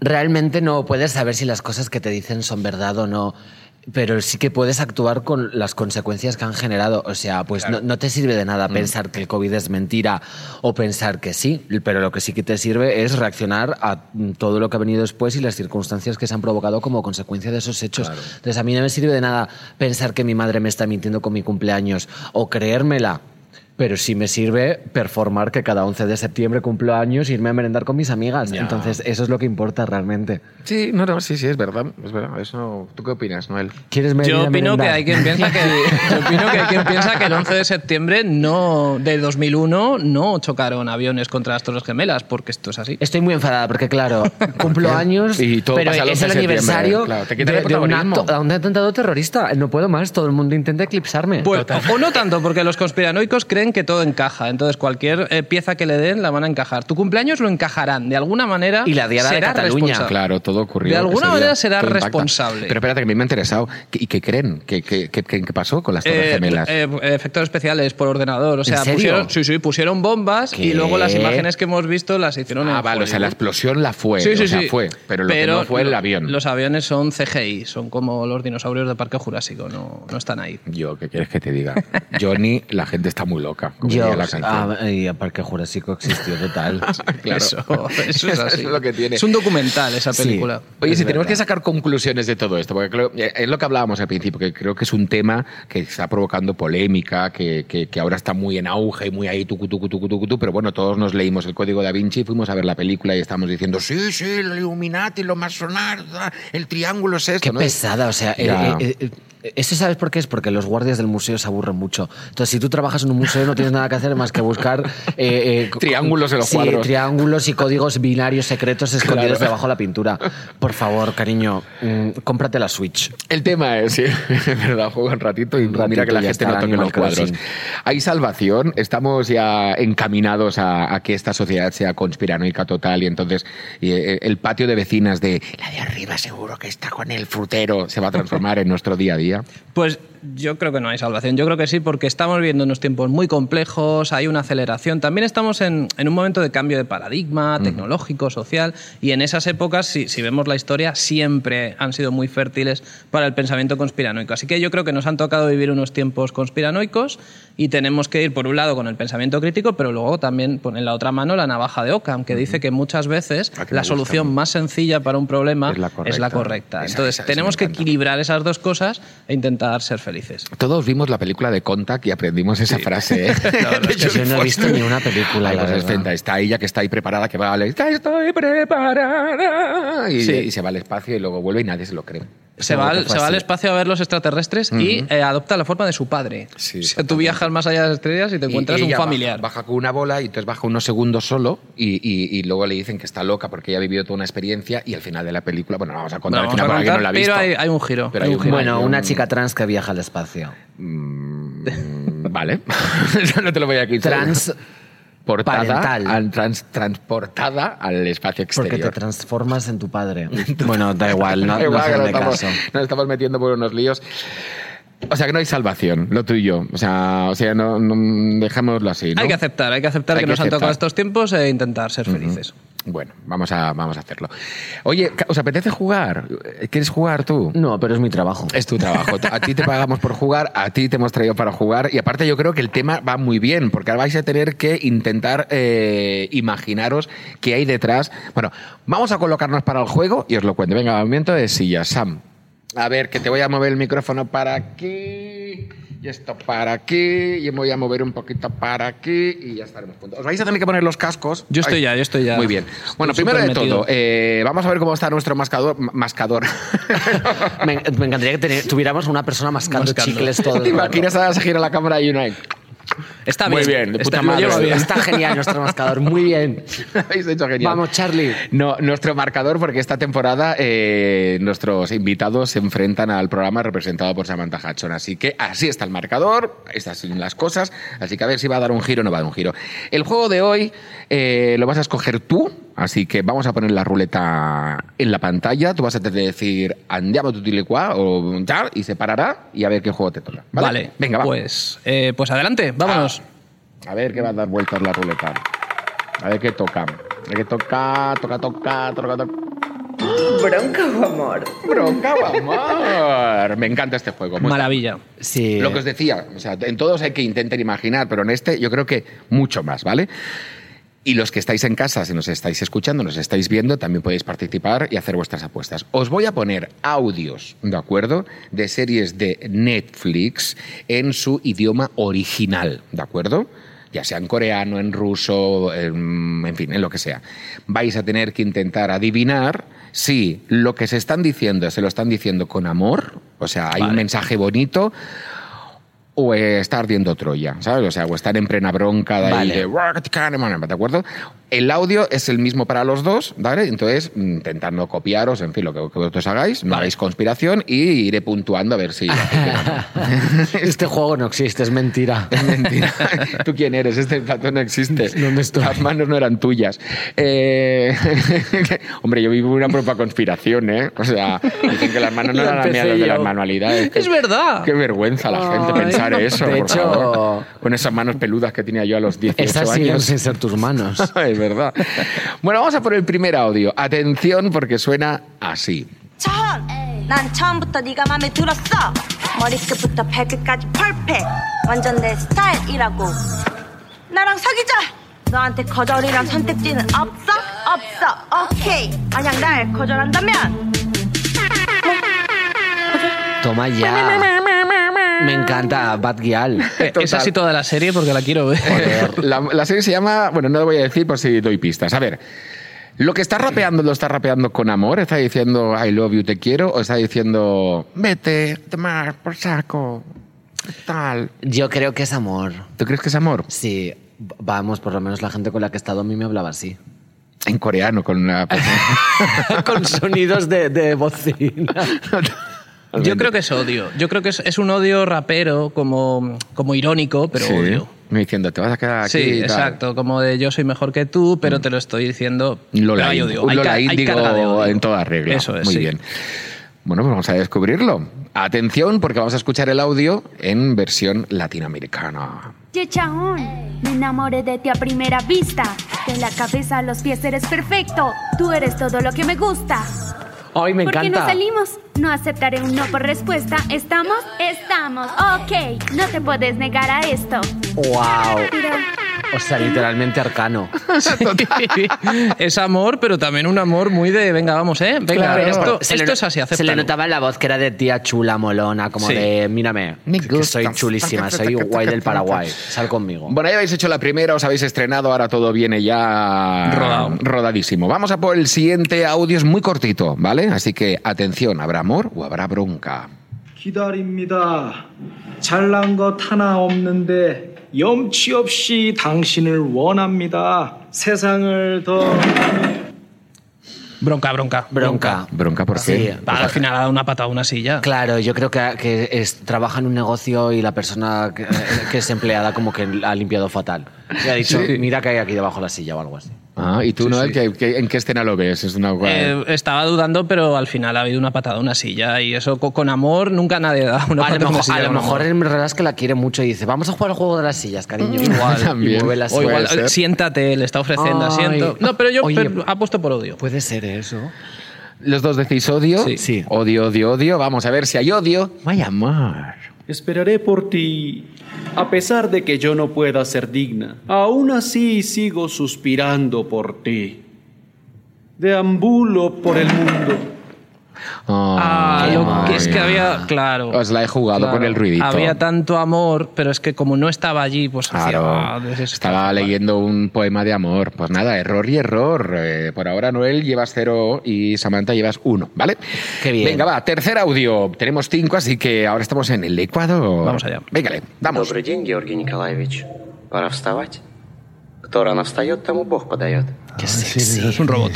[SPEAKER 2] realmente no puedes saber si las cosas que te dicen son verdad o no. Pero sí que puedes actuar con las consecuencias que han generado. O sea, pues no, no te sirve de nada pensar que el COVID es mentira o pensar que sí, pero lo que sí que te sirve es reaccionar a mm, todo lo que ha venido después y las circunstancias que se han provocado como consecuencia de esos hechos. Entonces, a mí no me sirve de nada pensar que mi madre me está mintiendo con mi cumpleaños o creérmela. Pero sí me sirve performar que cada 11 de septiembre cumplo años e irme a merendar con mis amigas.
[SPEAKER 1] Ya.
[SPEAKER 2] Entonces, eso es lo que importa realmente.
[SPEAKER 1] Sí, no, no, sí, sí, es verdad. Es verdad. Eso, ¿Tú qué opinas, Noel?
[SPEAKER 2] ¿Quieres
[SPEAKER 5] Yo
[SPEAKER 2] a
[SPEAKER 5] opino que hay quien piensa que *laughs* yo opino que hay quien piensa que el 11 de septiembre no de 2001 no chocaron aviones contra las Torres Gemelas porque esto es así.
[SPEAKER 2] Estoy muy enfadada porque, claro, *laughs* cumplo años,
[SPEAKER 1] Y todo
[SPEAKER 2] pero
[SPEAKER 1] pasa el
[SPEAKER 2] es
[SPEAKER 1] 11
[SPEAKER 2] el aniversario
[SPEAKER 1] claro, te
[SPEAKER 2] de,
[SPEAKER 1] el
[SPEAKER 2] de un, acto, de un atentado terrorista. No puedo más, todo el mundo intenta eclipsarme.
[SPEAKER 5] Pues, o no tanto, porque los conspiranoicos creen que todo encaja. Entonces, cualquier eh, pieza que le den la van a encajar. Tu cumpleaños lo encajarán. De alguna manera.
[SPEAKER 2] Y la Diada de
[SPEAKER 5] será
[SPEAKER 2] Cataluña.
[SPEAKER 5] responsable.
[SPEAKER 1] Claro, todo ocurrió.
[SPEAKER 5] De alguna
[SPEAKER 1] ese día,
[SPEAKER 5] manera será responsable.
[SPEAKER 1] Pero espérate, que a mí me ha interesado. ¿Y qué creen? ¿Qué, qué, qué- qué pasó con las Torres
[SPEAKER 5] Eh,
[SPEAKER 1] Gemelas?
[SPEAKER 5] eh, efectos especiales por ordenador. O sea,
[SPEAKER 2] serio?
[SPEAKER 5] pusieron, sí, sí, pusieron bombas y luego las imágenes que hemos visto las hicieron en
[SPEAKER 1] ah, vale, o sea, la explosión la fue.
[SPEAKER 5] Sí, sí,
[SPEAKER 1] o sea,
[SPEAKER 5] sí.
[SPEAKER 1] fue. Pero lo que no fue el avión.
[SPEAKER 5] Los aviones son CGI, son como los dinosaurios de Parque Jurásico, no, no están ahí.
[SPEAKER 1] Yo, ¿qué quieres que te diga? Johnny, la gente está muy loca. Como
[SPEAKER 2] Yo,
[SPEAKER 1] la canción.
[SPEAKER 2] ah, y a Parque Jurásico existió total. *laughs*
[SPEAKER 1] Claro.
[SPEAKER 5] Eso, *laughs* eso es
[SPEAKER 1] Eso
[SPEAKER 5] así.
[SPEAKER 1] es lo que tiene.
[SPEAKER 5] Es un documental esa
[SPEAKER 2] Sí.
[SPEAKER 5] película.
[SPEAKER 1] Oye,
[SPEAKER 2] Es
[SPEAKER 1] si tenemos que sacar conclusiones de todo esto, porque creo- eh, es lo que hablábamos al principio, que creo que es un tema que está provocando polémica, que, que- que ahora está muy en auge y muy ahí, tucu, tucu, tucu, tucu, tu, pero bueno, todos nos leímos el Código da Vinci, fuimos a ver la película y estamos diciendo, sí, sí, el Illuminati, lo más sonar, da, el triángulo es esto,
[SPEAKER 2] Qué
[SPEAKER 1] ¿no?
[SPEAKER 2] pesada, o sea, eso sabes por qué es porque los guardias del museo se aburren mucho. Entonces, si tú trabajas en un museo no tienes nada que hacer más que buscar eh, eh, *laughs*
[SPEAKER 1] Triángulos en los
[SPEAKER 2] sí,
[SPEAKER 1] cuadros.
[SPEAKER 2] triángulos y códigos binarios secretos escondidos
[SPEAKER 1] Claro.
[SPEAKER 2] debajo de la pintura. Por favor, cariño, mm, cómprate la Switch.
[SPEAKER 1] El tema es, *laughs* sí, es verdad, juega un ratito y
[SPEAKER 2] Un ratito
[SPEAKER 1] mira que la gente no toque los cuadros. Hay salvación, estamos ya encaminados a, a que esta sociedad sea conspiranoica total y entonces y, eh, el patio de vecinas de la de arriba seguro que está con el frutero se va a transformar en nuestro día a día.
[SPEAKER 5] Pues yo creo que no hay salvación. Yo creo que sí, porque estamos viviendo unos tiempos muy complejos, hay una aceleración. También estamos en, en un momento de cambio de paradigma tecnológico, social, y en esas épocas, si, si vemos la historia, siempre han sido muy fértiles para el pensamiento conspiranoico. Así que yo creo que nos han tocado vivir unos tiempos conspiranoicos y tenemos que ir, por un lado, con el pensamiento crítico, pero luego también poner en la otra mano la navaja de Ockham, que dice que muchas veces
[SPEAKER 1] Ah,
[SPEAKER 5] la
[SPEAKER 1] gusta
[SPEAKER 5] solución más sencilla para un problema
[SPEAKER 1] Es la
[SPEAKER 5] es la
[SPEAKER 1] correcta. Esa-
[SPEAKER 5] Entonces,
[SPEAKER 1] esa-
[SPEAKER 5] tenemos que equilibrar esas dos cosas e intentar ser felices.
[SPEAKER 1] Todos vimos la película de Contact y aprendimos esa frase. ¿eh? *laughs* De *laughs*
[SPEAKER 2] que yo no he visto ni una película,
[SPEAKER 1] Ay,
[SPEAKER 2] la
[SPEAKER 1] pues está ella que está ahí preparada, que va a estoy preparada. Y,
[SPEAKER 5] Sí.
[SPEAKER 1] y se va al espacio y luego vuelve y nadie se lo cree.
[SPEAKER 5] Se va,
[SPEAKER 2] que
[SPEAKER 5] al, se va al espacio a ver los extraterrestres y eh, adopta la forma de su padre.
[SPEAKER 1] Sí,
[SPEAKER 5] o sea, tú viajas más allá de las estrellas y te encuentras
[SPEAKER 1] y
[SPEAKER 5] un
[SPEAKER 1] ella
[SPEAKER 5] familiar.
[SPEAKER 1] Baja, baja con una bola y entonces baja unos segundos solo y, y- y luego le dicen que está loca porque ella ha vivido toda una experiencia y al final de la película, bueno, no vamos a contar
[SPEAKER 5] No, vamos
[SPEAKER 1] final para quien no la ha visto.
[SPEAKER 5] pero hay, hay un giro.
[SPEAKER 1] Pero
[SPEAKER 5] hay
[SPEAKER 1] hay
[SPEAKER 5] un
[SPEAKER 1] un
[SPEAKER 5] giro.
[SPEAKER 2] Bueno, una chica trans que viaja al espacio.
[SPEAKER 1] Mm, vale. *laughs* No te lo voy a quitar.
[SPEAKER 2] Trans
[SPEAKER 1] Portada,
[SPEAKER 2] parental.
[SPEAKER 1] al- trans- transportada al espacio
[SPEAKER 2] porque
[SPEAKER 1] exterior.
[SPEAKER 2] te transformas en tu padre. *laughs* bueno, da igual, no,
[SPEAKER 1] Da
[SPEAKER 2] no
[SPEAKER 1] igual,
[SPEAKER 2] hacen
[SPEAKER 1] nos
[SPEAKER 2] de
[SPEAKER 1] estamos,
[SPEAKER 2] caso.
[SPEAKER 1] nos estamos metiendo por unos líos. O sea que no hay salvación, lo tuyo. O sea, o sea no, no- dejémoslo así. ¿no?
[SPEAKER 5] Hay que aceptar, hay que aceptar
[SPEAKER 1] Hay
[SPEAKER 5] que,
[SPEAKER 1] que
[SPEAKER 5] nos han tocado estos tiempos e intentar ser felices.
[SPEAKER 1] Bueno, vamos a, vamos a hacerlo. Oye, ¿os apetece jugar? ¿Quieres jugar tú?
[SPEAKER 2] No, pero es mi trabajo.
[SPEAKER 1] Es tu trabajo. *laughs* A ti te pagamos por jugar, a ti te hemos traído para jugar y aparte yo creo que el tema va muy bien porque ahora vais a tener que intentar eh, imaginaros qué hay detrás. Bueno, vamos a colocarnos para el juego y os lo cuento. Venga, movimiento de silla, Sam. A ver, que te voy a mover el micrófono para aquí y esto para aquí y me voy a mover un poquito para aquí y ya estaremos juntos. Os vais a tener que poner los cascos.
[SPEAKER 5] Yo estoy ya, yo estoy ya.
[SPEAKER 1] Muy bien. Bueno,
[SPEAKER 5] Estoy
[SPEAKER 1] primero de todo, eh, vamos a ver cómo está nuestro mascador. Mascador. *laughs*
[SPEAKER 2] Me, me encantaría que tuviéramos una persona mascando,
[SPEAKER 5] Mascando.
[SPEAKER 2] chicles todo el *laughs*
[SPEAKER 1] ¿Te imaginas a se gira la cámara y uno ahí?
[SPEAKER 5] Está
[SPEAKER 1] Muy
[SPEAKER 5] bien.
[SPEAKER 1] bien, de
[SPEAKER 5] está-
[SPEAKER 1] puta
[SPEAKER 5] lo
[SPEAKER 1] madre.
[SPEAKER 5] bien.
[SPEAKER 2] Está genial nuestro mascador, muy bien. *laughs*
[SPEAKER 1] Habéis hecho genial.
[SPEAKER 2] Vamos, Charlie.
[SPEAKER 1] No, nuestro marcador, porque esta temporada eh, nuestros invitados se enfrentan al programa representado por Samantha Hudson. Así que así está el marcador, estas son las cosas. Así que a ver si va a dar un giro o no va a dar un giro. El juego de hoy eh, lo vas a escoger tú, así que vamos a poner la ruleta en la pantalla. Tú vas a tener que decir andiamo tutti li qua o tal, y se parará y a ver qué juego te toca. Vale,
[SPEAKER 5] Vale,
[SPEAKER 1] venga, va.
[SPEAKER 5] Pues, eh, pues adelante, vámonos.
[SPEAKER 1] A ver qué va a dar vueltas la ruleta. A ver qué toca. A ver qué toca, toca, toca, toca, toca.
[SPEAKER 6] Bronca o amor.
[SPEAKER 1] Bronca o amor. Me encanta este juego. Muy-
[SPEAKER 5] Maravilla.
[SPEAKER 2] Sí.
[SPEAKER 1] Lo que os decía, o sea, en todos hay que intentar imaginar, pero en este yo creo que mucho más, ¿vale? Y los que estáis en casa, si nos estáis escuchando, nos estáis viendo, también podéis participar y hacer vuestras apuestas. Os voy a poner audios, ¿de acuerdo? De series de Netflix en su idioma original, ¿de acuerdo? Ya sea en coreano, en ruso, en, en fin, en lo que sea. Vais a tener que intentar adivinar si lo que se están diciendo se lo están diciendo con amor, o sea, hay un mensaje bonito, o está ardiendo Troya, ¿sabes? O sea, o están en plena bronca de, ahí
[SPEAKER 2] Vale.
[SPEAKER 1] de ¿de acuerdo? El audio es el mismo para los dos, ¿vale? Entonces, intentando copiaros, en fin, lo que, que vosotros hagáis, no
[SPEAKER 5] Vale.
[SPEAKER 1] hagáis conspiración y iré puntuando a ver si... *laughs*
[SPEAKER 2] este juego no existe, es mentira. *laughs*
[SPEAKER 1] Es mentira. *laughs* ¿Tú quién eres? Este plato no existe. Las manos no eran tuyas. Eh, Hombre, yo vivo una propia conspiración, ¿eh? O sea, dicen que las manos no eran las mías, de las manualidades.
[SPEAKER 5] Es verdad.
[SPEAKER 1] Qué vergüenza la gente
[SPEAKER 2] Ay,
[SPEAKER 1] pensar eso,
[SPEAKER 2] de
[SPEAKER 1] por
[SPEAKER 2] hecho-
[SPEAKER 1] favor. Con esas manos peludas que tenía yo a los 18
[SPEAKER 2] Estas siguen
[SPEAKER 1] años.
[SPEAKER 2] sin ser tus manos. *laughs*
[SPEAKER 1] es verdad. Bueno, vamos a por el primer audio. Atención porque suena así.
[SPEAKER 6] 천! 난 처음부터 네가 마음에 들었어 머리끝부터 발끝까지 펄펙 완전 내 스타일이라고 나랑 사귀자 너한테 거절이란 선택지는 없어? 없어 오케이 만약 날 거절한다면
[SPEAKER 2] Toma ya. *laughs* Me encanta Bad Gyal.
[SPEAKER 5] Eh, Es así toda la serie porque la quiero ver.
[SPEAKER 1] La, la serie se llama, bueno, no lo voy a decir por si doy pistas. A ver, lo que está rapeando, ¿lo está rapeando con amor? ¿Está diciendo I love you, te quiero? ¿O está diciendo vete, tomar por saco? ¿Qué tal?
[SPEAKER 2] Yo creo que es amor.
[SPEAKER 1] ¿Tú crees que es amor?
[SPEAKER 2] Sí, vamos, por lo menos la gente con la que he estado a mí me hablaba así.
[SPEAKER 1] En coreano, con una *laughs* persona.
[SPEAKER 2] con sonidos de, de bocina. *laughs*
[SPEAKER 5] Yo creo que es odio. Yo creo que es, es un odio rapero, como, como irónico, pero
[SPEAKER 1] Sí.
[SPEAKER 5] odio.
[SPEAKER 1] Me diciendo, te vas a quedar aquí.
[SPEAKER 5] Sí,
[SPEAKER 1] y tal.
[SPEAKER 5] exacto. Como de yo soy mejor que tú, pero te lo estoy diciendo.
[SPEAKER 1] Lola,
[SPEAKER 5] hay odio.
[SPEAKER 1] un
[SPEAKER 5] Hay
[SPEAKER 1] Lola
[SPEAKER 5] hay
[SPEAKER 1] Índigo
[SPEAKER 5] carga de odio.
[SPEAKER 1] en toda regla.
[SPEAKER 5] Eso es.
[SPEAKER 1] Muy
[SPEAKER 5] sí.
[SPEAKER 1] bien. Bueno, pues vamos a descubrirlo. Atención, porque vamos a escuchar el audio en versión latinoamericana.
[SPEAKER 7] Yechaón, me enamoré de ti a primera vista. De la cabeza a los pies eres perfecto. Tú eres todo lo que me gusta.
[SPEAKER 2] Ay, me
[SPEAKER 7] ¿Por qué no
[SPEAKER 2] encanta.
[SPEAKER 7] salimos? No aceptaré un no por respuesta. ¿Estamos? Estamos. Ok, no te puedes negar a esto.
[SPEAKER 2] ¡Wow! O sea, literalmente arcano. *laughs* *laughs*
[SPEAKER 5] es amor, pero también un amor muy de, venga, vamos, ¿eh? Venga,
[SPEAKER 2] Claro.
[SPEAKER 5] esto,
[SPEAKER 2] Se le
[SPEAKER 5] esto
[SPEAKER 2] no-
[SPEAKER 5] es así,
[SPEAKER 2] Se le
[SPEAKER 5] acéptalo.
[SPEAKER 2] notaba en la voz que era de tía chula, molona, como
[SPEAKER 5] Sí.
[SPEAKER 2] de, mírame,
[SPEAKER 1] Me
[SPEAKER 2] que soy
[SPEAKER 1] gustas.
[SPEAKER 2] chulísima, soy guay del Paraguay, sal conmigo.
[SPEAKER 1] Bueno, ya habéis hecho la primera, os habéis estrenado, ahora todo viene ya
[SPEAKER 5] Rodado.
[SPEAKER 1] rodadísimo. Vamos a por el siguiente audio, es muy cortito, ¿vale? Así que atención, ¿habrá amor o habrá bronca?
[SPEAKER 8] 기다립니다. 잘난 것 하나 없는데 염치 없이 당신을 원합니다. 세상을 더
[SPEAKER 5] Bronca, bronca.
[SPEAKER 2] Bronca.
[SPEAKER 1] ¿Bronca por
[SPEAKER 2] Sí.
[SPEAKER 1] qué?
[SPEAKER 5] Va, al final ha dado una patada a una silla.
[SPEAKER 2] Claro, yo creo que, que es- trabaja en un negocio y la persona que, que es empleada como que ha limpiado fatal. Y ha dicho, mira que hay aquí debajo de la silla o algo así.
[SPEAKER 1] Ah, ¿y tú, Noel, ¿qué- qué- en qué escena lo ves? Es una...
[SPEAKER 5] Eh, estaba dudando, pero al final ha habido una patada a una silla y eso co- con, amor nunca nadie da una
[SPEAKER 2] a lo
[SPEAKER 5] patada a una
[SPEAKER 2] mejor,
[SPEAKER 5] silla
[SPEAKER 2] a lo mejor en verdad es que la quiere mucho y dice, vamos a jugar al juego de las sillas, cariño.
[SPEAKER 1] Igual.
[SPEAKER 2] Y
[SPEAKER 1] También.
[SPEAKER 2] mueve las
[SPEAKER 5] O igual,
[SPEAKER 1] ser.
[SPEAKER 5] siéntate, le está ofreciendo
[SPEAKER 2] Ay.
[SPEAKER 5] asiento. No, pero yo
[SPEAKER 2] Oye,
[SPEAKER 5] pero ha puesto por odio.
[SPEAKER 2] Puede ser eso.
[SPEAKER 1] Los dos decís odio.
[SPEAKER 5] Sí.
[SPEAKER 2] Sí.
[SPEAKER 1] Odio, odio, odio. Vamos a ver si hay odio. Vaya amor.
[SPEAKER 8] Esperaré por ti, a pesar de que yo no pueda ser digna. Aún así sigo suspirando por ti. Deambulo por el mundo.
[SPEAKER 5] Ah,
[SPEAKER 1] Ay,
[SPEAKER 5] lo
[SPEAKER 1] amor.
[SPEAKER 5] que es que había, claro.
[SPEAKER 1] Os la he jugado
[SPEAKER 5] claro,
[SPEAKER 1] con el ruidito.
[SPEAKER 5] Había tanto amor, pero es que como no estaba allí, pues hacía,
[SPEAKER 1] Claro,
[SPEAKER 5] ah, desesperado.
[SPEAKER 1] estaba leyendo un poema de amor. Pues nada, error y error. Eh, por ahora, Noel llevas cero y Samantha llevas uno, ¿vale?
[SPEAKER 2] Qué bien.
[SPEAKER 1] Venga, va, tercer audio. Tenemos cinco, así que ahora estamos en el Ecuador.
[SPEAKER 5] Vamos allá.
[SPEAKER 1] Véngale, vamos.
[SPEAKER 9] Добрый день, Георгий Николаевич. Пора вставать. Кто рано встает, тому Бог подает.
[SPEAKER 2] Qué sexy.
[SPEAKER 5] Es un robot.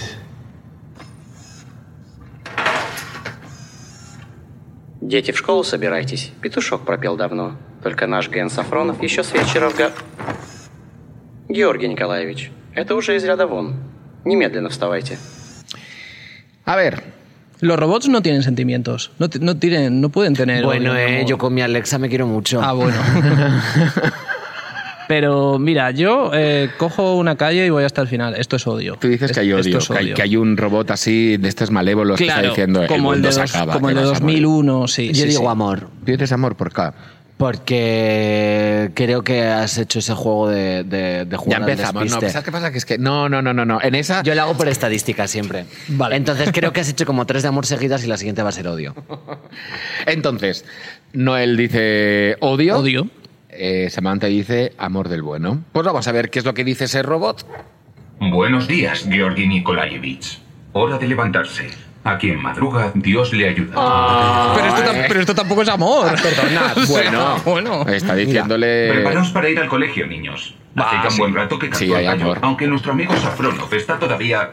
[SPEAKER 9] Дети, в школу собирайтесь. Петушок пропел давно. Только наш Ген Сафронов еще с вечера в га... Георгий Николаевич, это уже из ряда вон. Немедленно вставайте.
[SPEAKER 1] A ver,
[SPEAKER 5] Los robots no tienen sentimientos. No, no, tienen, no pueden tener.
[SPEAKER 2] Bueno,
[SPEAKER 5] odio,
[SPEAKER 2] eh, yo con mi Alexa me quiero mucho.
[SPEAKER 5] Ah, bueno. *laughs* Pero mira, yo eh, cojo una calle y voy hasta el final. Esto es odio.
[SPEAKER 1] tú dices que hay odio,
[SPEAKER 5] es
[SPEAKER 1] que hay,
[SPEAKER 5] odio.
[SPEAKER 1] que hay un robot así de estos malévolos que está
[SPEAKER 5] Claro,
[SPEAKER 1] diciendo
[SPEAKER 5] como
[SPEAKER 1] el
[SPEAKER 5] de
[SPEAKER 1] se
[SPEAKER 5] dos-
[SPEAKER 1] acaba.
[SPEAKER 5] como el de
[SPEAKER 1] vas a morir".
[SPEAKER 5] 2001, sí.
[SPEAKER 2] yo
[SPEAKER 5] sí,
[SPEAKER 2] digo
[SPEAKER 5] sí.
[SPEAKER 2] amor.
[SPEAKER 1] Dices amor por acá.
[SPEAKER 2] Porque creo que has hecho ese juego de, de, de
[SPEAKER 1] Ya
[SPEAKER 2] jugar al
[SPEAKER 1] empezamos. No,
[SPEAKER 2] despiste.
[SPEAKER 1] ¿sabes qué pasa? Que es que no, no, no, no, no. En esa
[SPEAKER 2] Yo lo hago por estadística siempre.
[SPEAKER 5] Vale.
[SPEAKER 2] Entonces creo que has hecho como tres de amor seguidas y la siguiente va a ser odio. *laughs*
[SPEAKER 1] Entonces, Noel dice odio.
[SPEAKER 5] Odio.
[SPEAKER 1] Eh, Samantha dice amor del bueno. Pues vamos a ver qué es lo que dice ese robot.
[SPEAKER 10] Buenos días, Georgi Nikolaevich. Hora de levantarse. A quien madruga, Dios le ayuda.
[SPEAKER 5] Pero esto, tam- pero esto tampoco es amor.
[SPEAKER 1] Perdona, *laughs*
[SPEAKER 5] O sea,
[SPEAKER 1] bueno,
[SPEAKER 5] bueno.
[SPEAKER 1] está diciéndole.
[SPEAKER 10] Preparaos para ir al colegio, niños. Hace tan
[SPEAKER 5] sí.
[SPEAKER 10] buen rato que cantó
[SPEAKER 1] Sí, hay amor.
[SPEAKER 10] aunque nuestro amigo Safronov está todavía...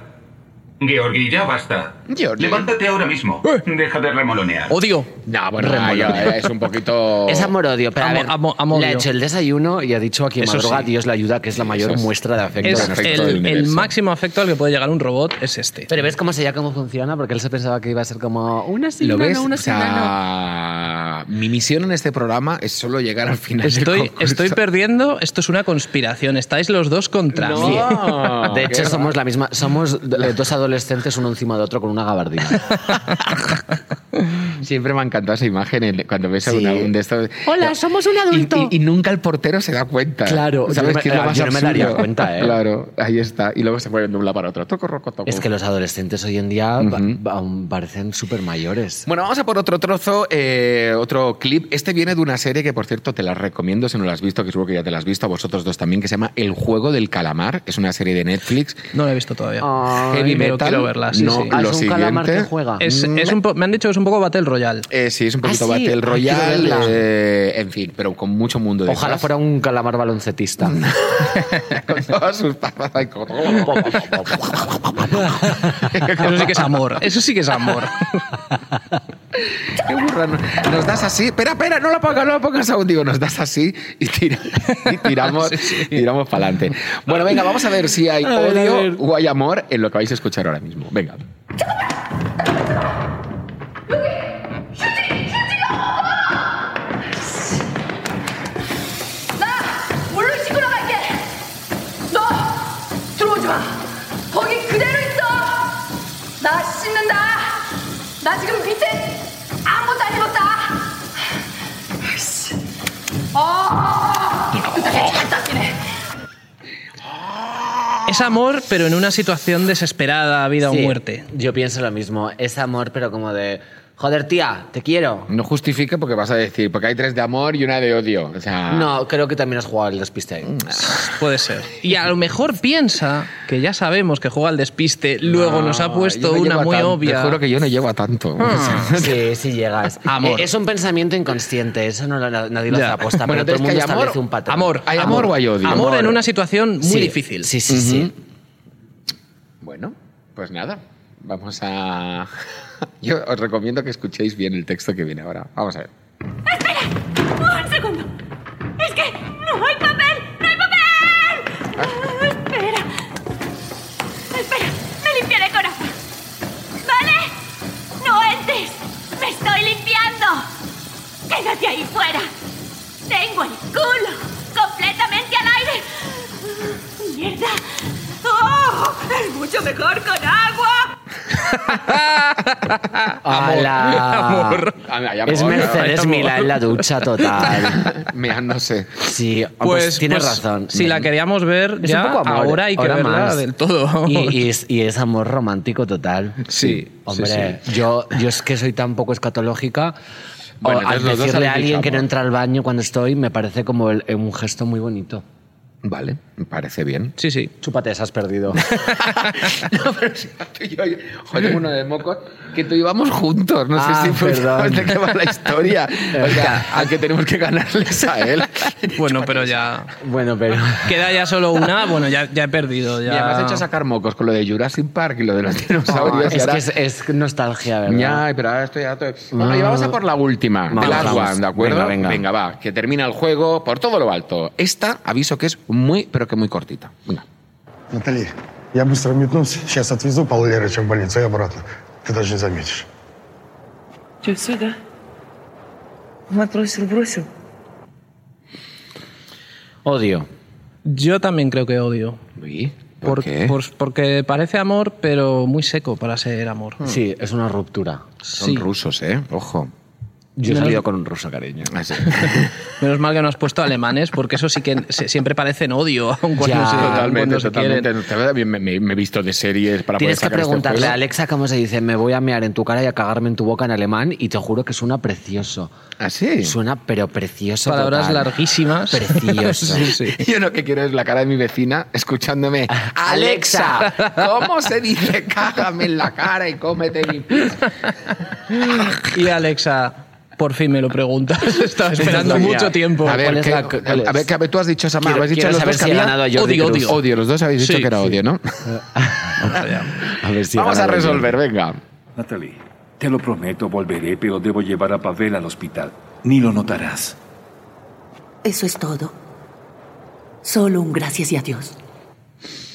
[SPEAKER 10] Georgi, ya basta.
[SPEAKER 1] Georgi.
[SPEAKER 10] Levántate ahora mismo. Deja de remolonear.
[SPEAKER 5] Odio.
[SPEAKER 1] No, bueno, ya, es un poquito. *laughs*
[SPEAKER 2] Es amor-odio, pero a
[SPEAKER 5] Amo-
[SPEAKER 2] ver,
[SPEAKER 5] amo- amo
[SPEAKER 2] le ha hecho el desayuno y ha dicho a quien
[SPEAKER 5] Eso
[SPEAKER 2] madruga
[SPEAKER 5] sí.
[SPEAKER 2] Dios le ayuda, que es la mayor
[SPEAKER 1] es-
[SPEAKER 2] muestra de afecto.
[SPEAKER 5] Es el, máximo afecto al que puede llegar un robot es este.
[SPEAKER 2] Pero ves cómo se ya cómo funciona, porque él se pensaba que iba a ser como una sin
[SPEAKER 1] ¿Lo ves?
[SPEAKER 2] una
[SPEAKER 1] O sea, mi misión en este programa es solo llegar al final.
[SPEAKER 5] Estoy, perdiendo. Esto es una conspiración. Estáis los dos contra mí. *laughs*
[SPEAKER 2] De hecho, somos la misma, somos eh, dos adolescentes uno encima de otro con una gabardina. *laughs*
[SPEAKER 1] Siempre me ha encantado esa imagen en- cuando ves a
[SPEAKER 2] Sí.
[SPEAKER 1] un de estos.
[SPEAKER 3] Hola, somos un adulto.
[SPEAKER 1] y- y nunca el portero se da cuenta.
[SPEAKER 2] Claro,
[SPEAKER 1] ¿sabes
[SPEAKER 2] yo me-
[SPEAKER 1] qué es lo más
[SPEAKER 2] yo no me daría cuenta, ¿eh?
[SPEAKER 1] Claro, ahí está. Y luego se mueven de un lado para otro. Toco, roco, toco.
[SPEAKER 2] Es que los adolescentes hoy en día parecen súper mayores.
[SPEAKER 1] Bueno, vamos a por otro trozo, eh, otro clip. Este viene de una serie que, por cierto, te la recomiendo si no la has visto, que seguro que ya te la has visto, a vosotros dos también, que se llama El Juego del Calamar. Es una serie de Netflix.
[SPEAKER 5] No la he visto todavía.
[SPEAKER 1] Heavy
[SPEAKER 5] pero
[SPEAKER 1] metal.
[SPEAKER 5] quiero verla, sí,
[SPEAKER 1] no,
[SPEAKER 5] sí.
[SPEAKER 2] Ah,
[SPEAKER 1] lo
[SPEAKER 2] es un calamar que juega.
[SPEAKER 5] Es,
[SPEAKER 1] Mm,
[SPEAKER 5] es un po- me han dicho que es un poco Battle Royale.
[SPEAKER 1] Eh, sí, es un poquito
[SPEAKER 2] Ah, sí.
[SPEAKER 1] Battle
[SPEAKER 2] Ah,
[SPEAKER 1] Royale.
[SPEAKER 2] verla.
[SPEAKER 1] eh, en fin, pero con mucho mundo de
[SPEAKER 2] Ojalá fuera un calamar baloncetista. *laughs*
[SPEAKER 1] con todas sus como-
[SPEAKER 5] Eso sí que es amor. Eso sí que es amor. *laughs*
[SPEAKER 1] Qué burra, no- Nos das así. Espera, espera, no la pongas, no la pongas aún. Digo, nos das así y, tira- y tiramos, *laughs* tiramos para adelante. Bueno, venga, vamos a ver si hay odio o hay amor en lo que vais a escuchar ahora mismo. Venga.
[SPEAKER 6] 나 지금 밑에 안 입었다.
[SPEAKER 5] Es amor, pero en una situación desesperada, vida o muerte.
[SPEAKER 2] Yo pienso lo mismo. Es amor, pero como de. Joder, tía, te quiero.
[SPEAKER 1] No justifica porque vas a decir, porque hay tres de amor y una de odio. O sea,
[SPEAKER 2] No, creo que también has jugado el despiste ahí. *laughs*
[SPEAKER 5] Puede ser. Y a lo mejor piensa que ya sabemos que juega al despiste, luego nos ha puesto
[SPEAKER 1] no
[SPEAKER 5] una muy
[SPEAKER 1] tan-
[SPEAKER 5] obvia.
[SPEAKER 1] Te juro que yo no llego a tanto. *laughs*
[SPEAKER 2] Sí, sí llegas. *laughs*
[SPEAKER 5] Amor.
[SPEAKER 2] Eh, Es un pensamiento inconsciente, eso no lo- nadie lo hace aposta,
[SPEAKER 1] Bueno,
[SPEAKER 2] pero todo el mundo
[SPEAKER 1] ¿que hay amor?
[SPEAKER 2] establece un patrón.
[SPEAKER 5] Amor.
[SPEAKER 1] ¿Hay amor o hay odio?
[SPEAKER 5] Amor en una situación muy
[SPEAKER 2] Sí,
[SPEAKER 5] difícil.
[SPEAKER 2] Sí, sí, sí.
[SPEAKER 1] Bueno, pues nada, vamos a... *laughs* Yo os recomiendo que escuchéis bien el texto que viene ahora. Vamos a ver.
[SPEAKER 6] Un segundo. Es que no hay papel. ¡No hay papel! Ah, espera. Espera. Me limpiaré con agua. ¿Vale? No entres. Me estoy limpiando. Quédate ahí fuera. Tengo el culo completamente al aire. ¡Mierda! ¡Oh! Es mucho mejor con.
[SPEAKER 5] Amor.
[SPEAKER 1] Amor,
[SPEAKER 2] Es. Mercedes. Milá en la ducha, total. *laughs*
[SPEAKER 1] Meándose.
[SPEAKER 2] Sí, pues,
[SPEAKER 5] Pues,
[SPEAKER 2] tienes
[SPEAKER 5] pues,
[SPEAKER 2] razón.
[SPEAKER 5] Si la queríamos ver
[SPEAKER 2] Es
[SPEAKER 5] ya,
[SPEAKER 2] un poco amor,
[SPEAKER 5] ahora hay que
[SPEAKER 2] ahora
[SPEAKER 5] verla
[SPEAKER 2] más.
[SPEAKER 5] del todo.
[SPEAKER 2] Y, y es, y es amor romántico total.
[SPEAKER 5] Sí,
[SPEAKER 2] Hombre, Yo, yo es que soy tan poco escatológica.
[SPEAKER 1] Bueno,
[SPEAKER 2] o al decirle a alguien
[SPEAKER 1] dicho
[SPEAKER 2] que no entra al baño cuando estoy, me parece como el- un gesto muy bonito.
[SPEAKER 1] Vale, me parece bien.
[SPEAKER 5] Sí, sí.
[SPEAKER 2] Chúpate, has perdido. *laughs*
[SPEAKER 1] no, pero si tú y yo, joder, tengo uno de mocos, que tú íbamos juntos. No
[SPEAKER 2] Ah,
[SPEAKER 1] sé si fue
[SPEAKER 2] perdón.
[SPEAKER 1] de qué va la historia. *laughs* O sea, al que tenemos que ganarles a él.
[SPEAKER 5] Bueno, pero ya.
[SPEAKER 2] bueno, pero.
[SPEAKER 5] Queda ya solo una. Bueno, ya, ya he perdido.
[SPEAKER 1] Y
[SPEAKER 5] Ya.
[SPEAKER 1] me has hecho sacar mocos con lo de Jurassic Park y lo de los dinosaurios. y
[SPEAKER 2] es
[SPEAKER 1] ahora-
[SPEAKER 2] que es, es nostalgia, ¿verdad?
[SPEAKER 1] Ya, pero ahora estoy ya todo... Bueno, y vamos a por la última,
[SPEAKER 2] Vamos,
[SPEAKER 1] last
[SPEAKER 2] vamos.
[SPEAKER 1] one, ¿de acuerdo?
[SPEAKER 2] Venga, venga.
[SPEAKER 1] va, que termina el juego por todo lo alto. Esta, aviso que es muy, pero que muy cortita. Venga.
[SPEAKER 11] Натали, я быстро метнусь. Сейчас отвезу Павла Лерыча в больницу и обратно. Ты даже не заметишь.
[SPEAKER 12] Че, все, да? Мать бросил, бросил.
[SPEAKER 2] Odio.
[SPEAKER 5] Yo también creo que odio.
[SPEAKER 1] Uy, ¿por,
[SPEAKER 5] Por-
[SPEAKER 1] qué?
[SPEAKER 5] por- porque parece amor, pero muy seco para ser amor.
[SPEAKER 2] Sí, es una ruptura.
[SPEAKER 1] Son
[SPEAKER 5] sí.
[SPEAKER 1] rusos, ¿eh? Ojo.
[SPEAKER 2] Yo he
[SPEAKER 5] Menos-
[SPEAKER 2] salido con un ruso, cariño.
[SPEAKER 1] Ah, sí. *laughs*
[SPEAKER 5] Menos mal que no has puesto alemanes, porque eso sí que se- siempre parecen odio, aun cuando,
[SPEAKER 2] Ya,
[SPEAKER 5] se, aun
[SPEAKER 1] Totalmente,
[SPEAKER 5] cuando se quieren.
[SPEAKER 1] totalmente. Te veo bien, Me, me- me he visto de series para
[SPEAKER 2] Tienes que
[SPEAKER 1] poder sacar este
[SPEAKER 2] preguntarle a
[SPEAKER 1] juego.
[SPEAKER 2] Alexa cómo se dice, me voy a mear en tu cara y a cagarme en tu boca en alemán y te juro que suena precioso.
[SPEAKER 1] ¿Ah, sí?
[SPEAKER 2] Suena pero precioso.
[SPEAKER 5] Palabras
[SPEAKER 2] total.
[SPEAKER 5] larguísimas.
[SPEAKER 2] Precioso. *laughs*
[SPEAKER 5] Sí, sí.
[SPEAKER 1] Yo lo que quiero es la cara de mi vecina escuchándome. Alexa, ¿cómo se dice cágame en la cara y cómete mi pizza? *laughs*
[SPEAKER 5] Y Alexa, por fin me lo preguntas. *laughs* Estaba esperando mucho tiempo.
[SPEAKER 1] A ver,
[SPEAKER 2] ¿Cuál es
[SPEAKER 1] ¿qué-
[SPEAKER 2] la-
[SPEAKER 1] a ver, que a ver, tú has dicho,
[SPEAKER 2] Quiero-
[SPEAKER 1] habéis dicho los
[SPEAKER 2] saber
[SPEAKER 1] dos que
[SPEAKER 2] si he
[SPEAKER 1] había-
[SPEAKER 2] ganado a Jordi
[SPEAKER 5] Odio,
[SPEAKER 2] Cruz.
[SPEAKER 5] odio.
[SPEAKER 1] Odio, los dos habéis dicho
[SPEAKER 5] Sí,
[SPEAKER 1] que era
[SPEAKER 5] sí.
[SPEAKER 1] odio, ¿no? *laughs*
[SPEAKER 2] A ver si
[SPEAKER 1] Vamos a resolver, venga.
[SPEAKER 13] Natalie, te lo prometo, volveré, pero debo llevar a Pavel al hospital. Ni lo notarás.
[SPEAKER 12] Eso es todo. Solo un gracias y adiós.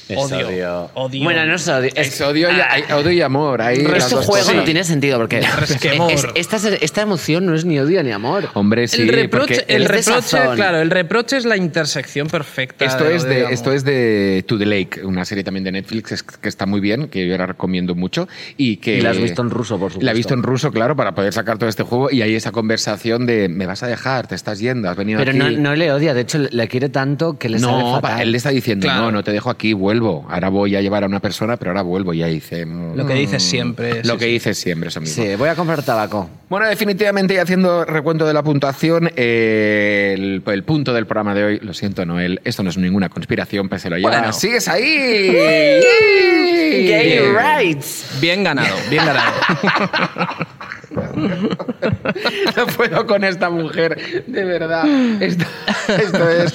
[SPEAKER 2] Es
[SPEAKER 5] Odio,
[SPEAKER 2] odio.
[SPEAKER 5] odio.
[SPEAKER 2] Bueno, no es odio. Es,
[SPEAKER 1] Es odio y, hay odio y amor. Hay
[SPEAKER 2] Pero
[SPEAKER 1] las
[SPEAKER 2] este juego
[SPEAKER 1] cosas.
[SPEAKER 2] no tiene sentido porque *laughs* es- esta, esta emoción no es ni odio ni amor.
[SPEAKER 1] Hombre, sí,
[SPEAKER 5] el reproche, el reproche claro, el reproche es la intersección perfecta.
[SPEAKER 1] Esto
[SPEAKER 5] de
[SPEAKER 1] es, de, esto es de To the Lake, una serie también de Netflix que está muy bien, que yo la recomiendo mucho. Y que
[SPEAKER 2] Y la has visto en ruso, por
[SPEAKER 1] La he
[SPEAKER 2] supuesto.
[SPEAKER 1] visto en ruso, claro, para poder sacar todo este juego. Y hay esa conversación de me vas a dejar, te estás yendo, has venido
[SPEAKER 2] Pero
[SPEAKER 1] aquí.
[SPEAKER 2] no, no le odia, de hecho le quiere tanto que le sale
[SPEAKER 1] No,
[SPEAKER 2] fatal.
[SPEAKER 1] él le está diciendo,
[SPEAKER 5] Claro.
[SPEAKER 1] no, no te dejo aquí, vuelvo. Ahora voy a llevar a una persona, pero ahora vuelvo. Y ya dice. mm,
[SPEAKER 5] Lo que dices siempre.
[SPEAKER 1] Lo
[SPEAKER 5] sí,
[SPEAKER 1] que
[SPEAKER 5] sí.
[SPEAKER 1] dices siempre, eso mismo.
[SPEAKER 2] Sí, voy a comprar tabaco.
[SPEAKER 1] Bueno, definitivamente, y haciendo recuento de la puntuación, eh, el, el punto del programa de hoy, lo siento, Noel, esto no es ninguna conspiración, pues se lo lleva.
[SPEAKER 5] Bueno.
[SPEAKER 1] ¡Sigues ahí! *laughs*
[SPEAKER 2] Gay rights.
[SPEAKER 5] Bien ganado, bien ganado. *laughs* *laughs*
[SPEAKER 1] No puedo con esta mujer, de verdad. Esto, esto es.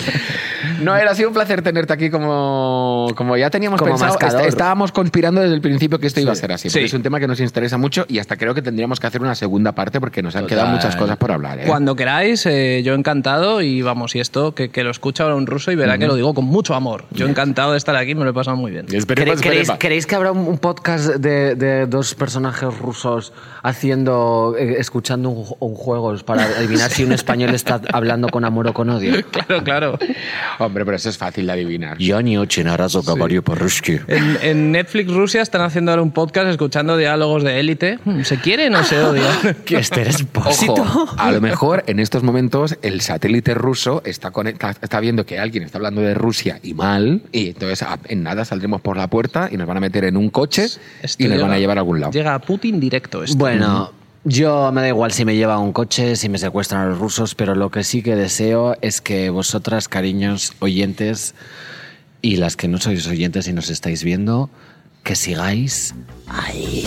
[SPEAKER 1] No, era ha sido un placer tenerte aquí como, como ya teníamos
[SPEAKER 2] Como
[SPEAKER 1] pensado.
[SPEAKER 2] mascador.
[SPEAKER 1] Estábamos conspirando desde el principio que esto iba a ser así. porque
[SPEAKER 5] Sí.
[SPEAKER 1] Es un tema que nos interesa mucho y hasta creo que tendríamos que hacer una segunda parte porque nos han quedado
[SPEAKER 2] Total.
[SPEAKER 1] muchas cosas por hablar. ¿eh?
[SPEAKER 5] Cuando queráis, eh, yo encantado y vamos, y esto, que, que lo escucha ahora un ruso y verá que lo digo con mucho amor. Yo encantado de estar aquí, me lo he pasado muy bien.
[SPEAKER 1] Esperemos,
[SPEAKER 2] ¿Queréis,
[SPEAKER 1] esperemos.
[SPEAKER 2] queréis- queréis que habrá un, un podcast de, de dos personajes rusos haciendo, eh, escuchando un, un juego para adivinar si un *laughs* español está hablando con amor o con odio. *laughs*
[SPEAKER 5] Claro, claro.
[SPEAKER 1] Hombre, pero eso es fácil de adivinar.
[SPEAKER 4] Sí.
[SPEAKER 5] En, en, Netflix Rusia están haciendo ahora un podcast escuchando diálogos de élite. Hmm, ¿Se quieren o se odian? *laughs*
[SPEAKER 2] que este es
[SPEAKER 1] Ojo, a lo mejor en estos momentos el satélite ruso está, conecta, está viendo que alguien está hablando de Rusia y mal, y entonces en nada saldremos por la puerta y nos van a meter en un coche y nos
[SPEAKER 5] llega, van
[SPEAKER 1] a llevar a algún lado.
[SPEAKER 5] Llega a Putin directo esto.
[SPEAKER 2] Bueno, yo me da igual si me lleva un coche, si me secuestran a los rusos, pero lo que sí que deseo es que vosotras, cariños oyentes, y las que no sois oyentes y nos estáis viendo, que sigáis ahí.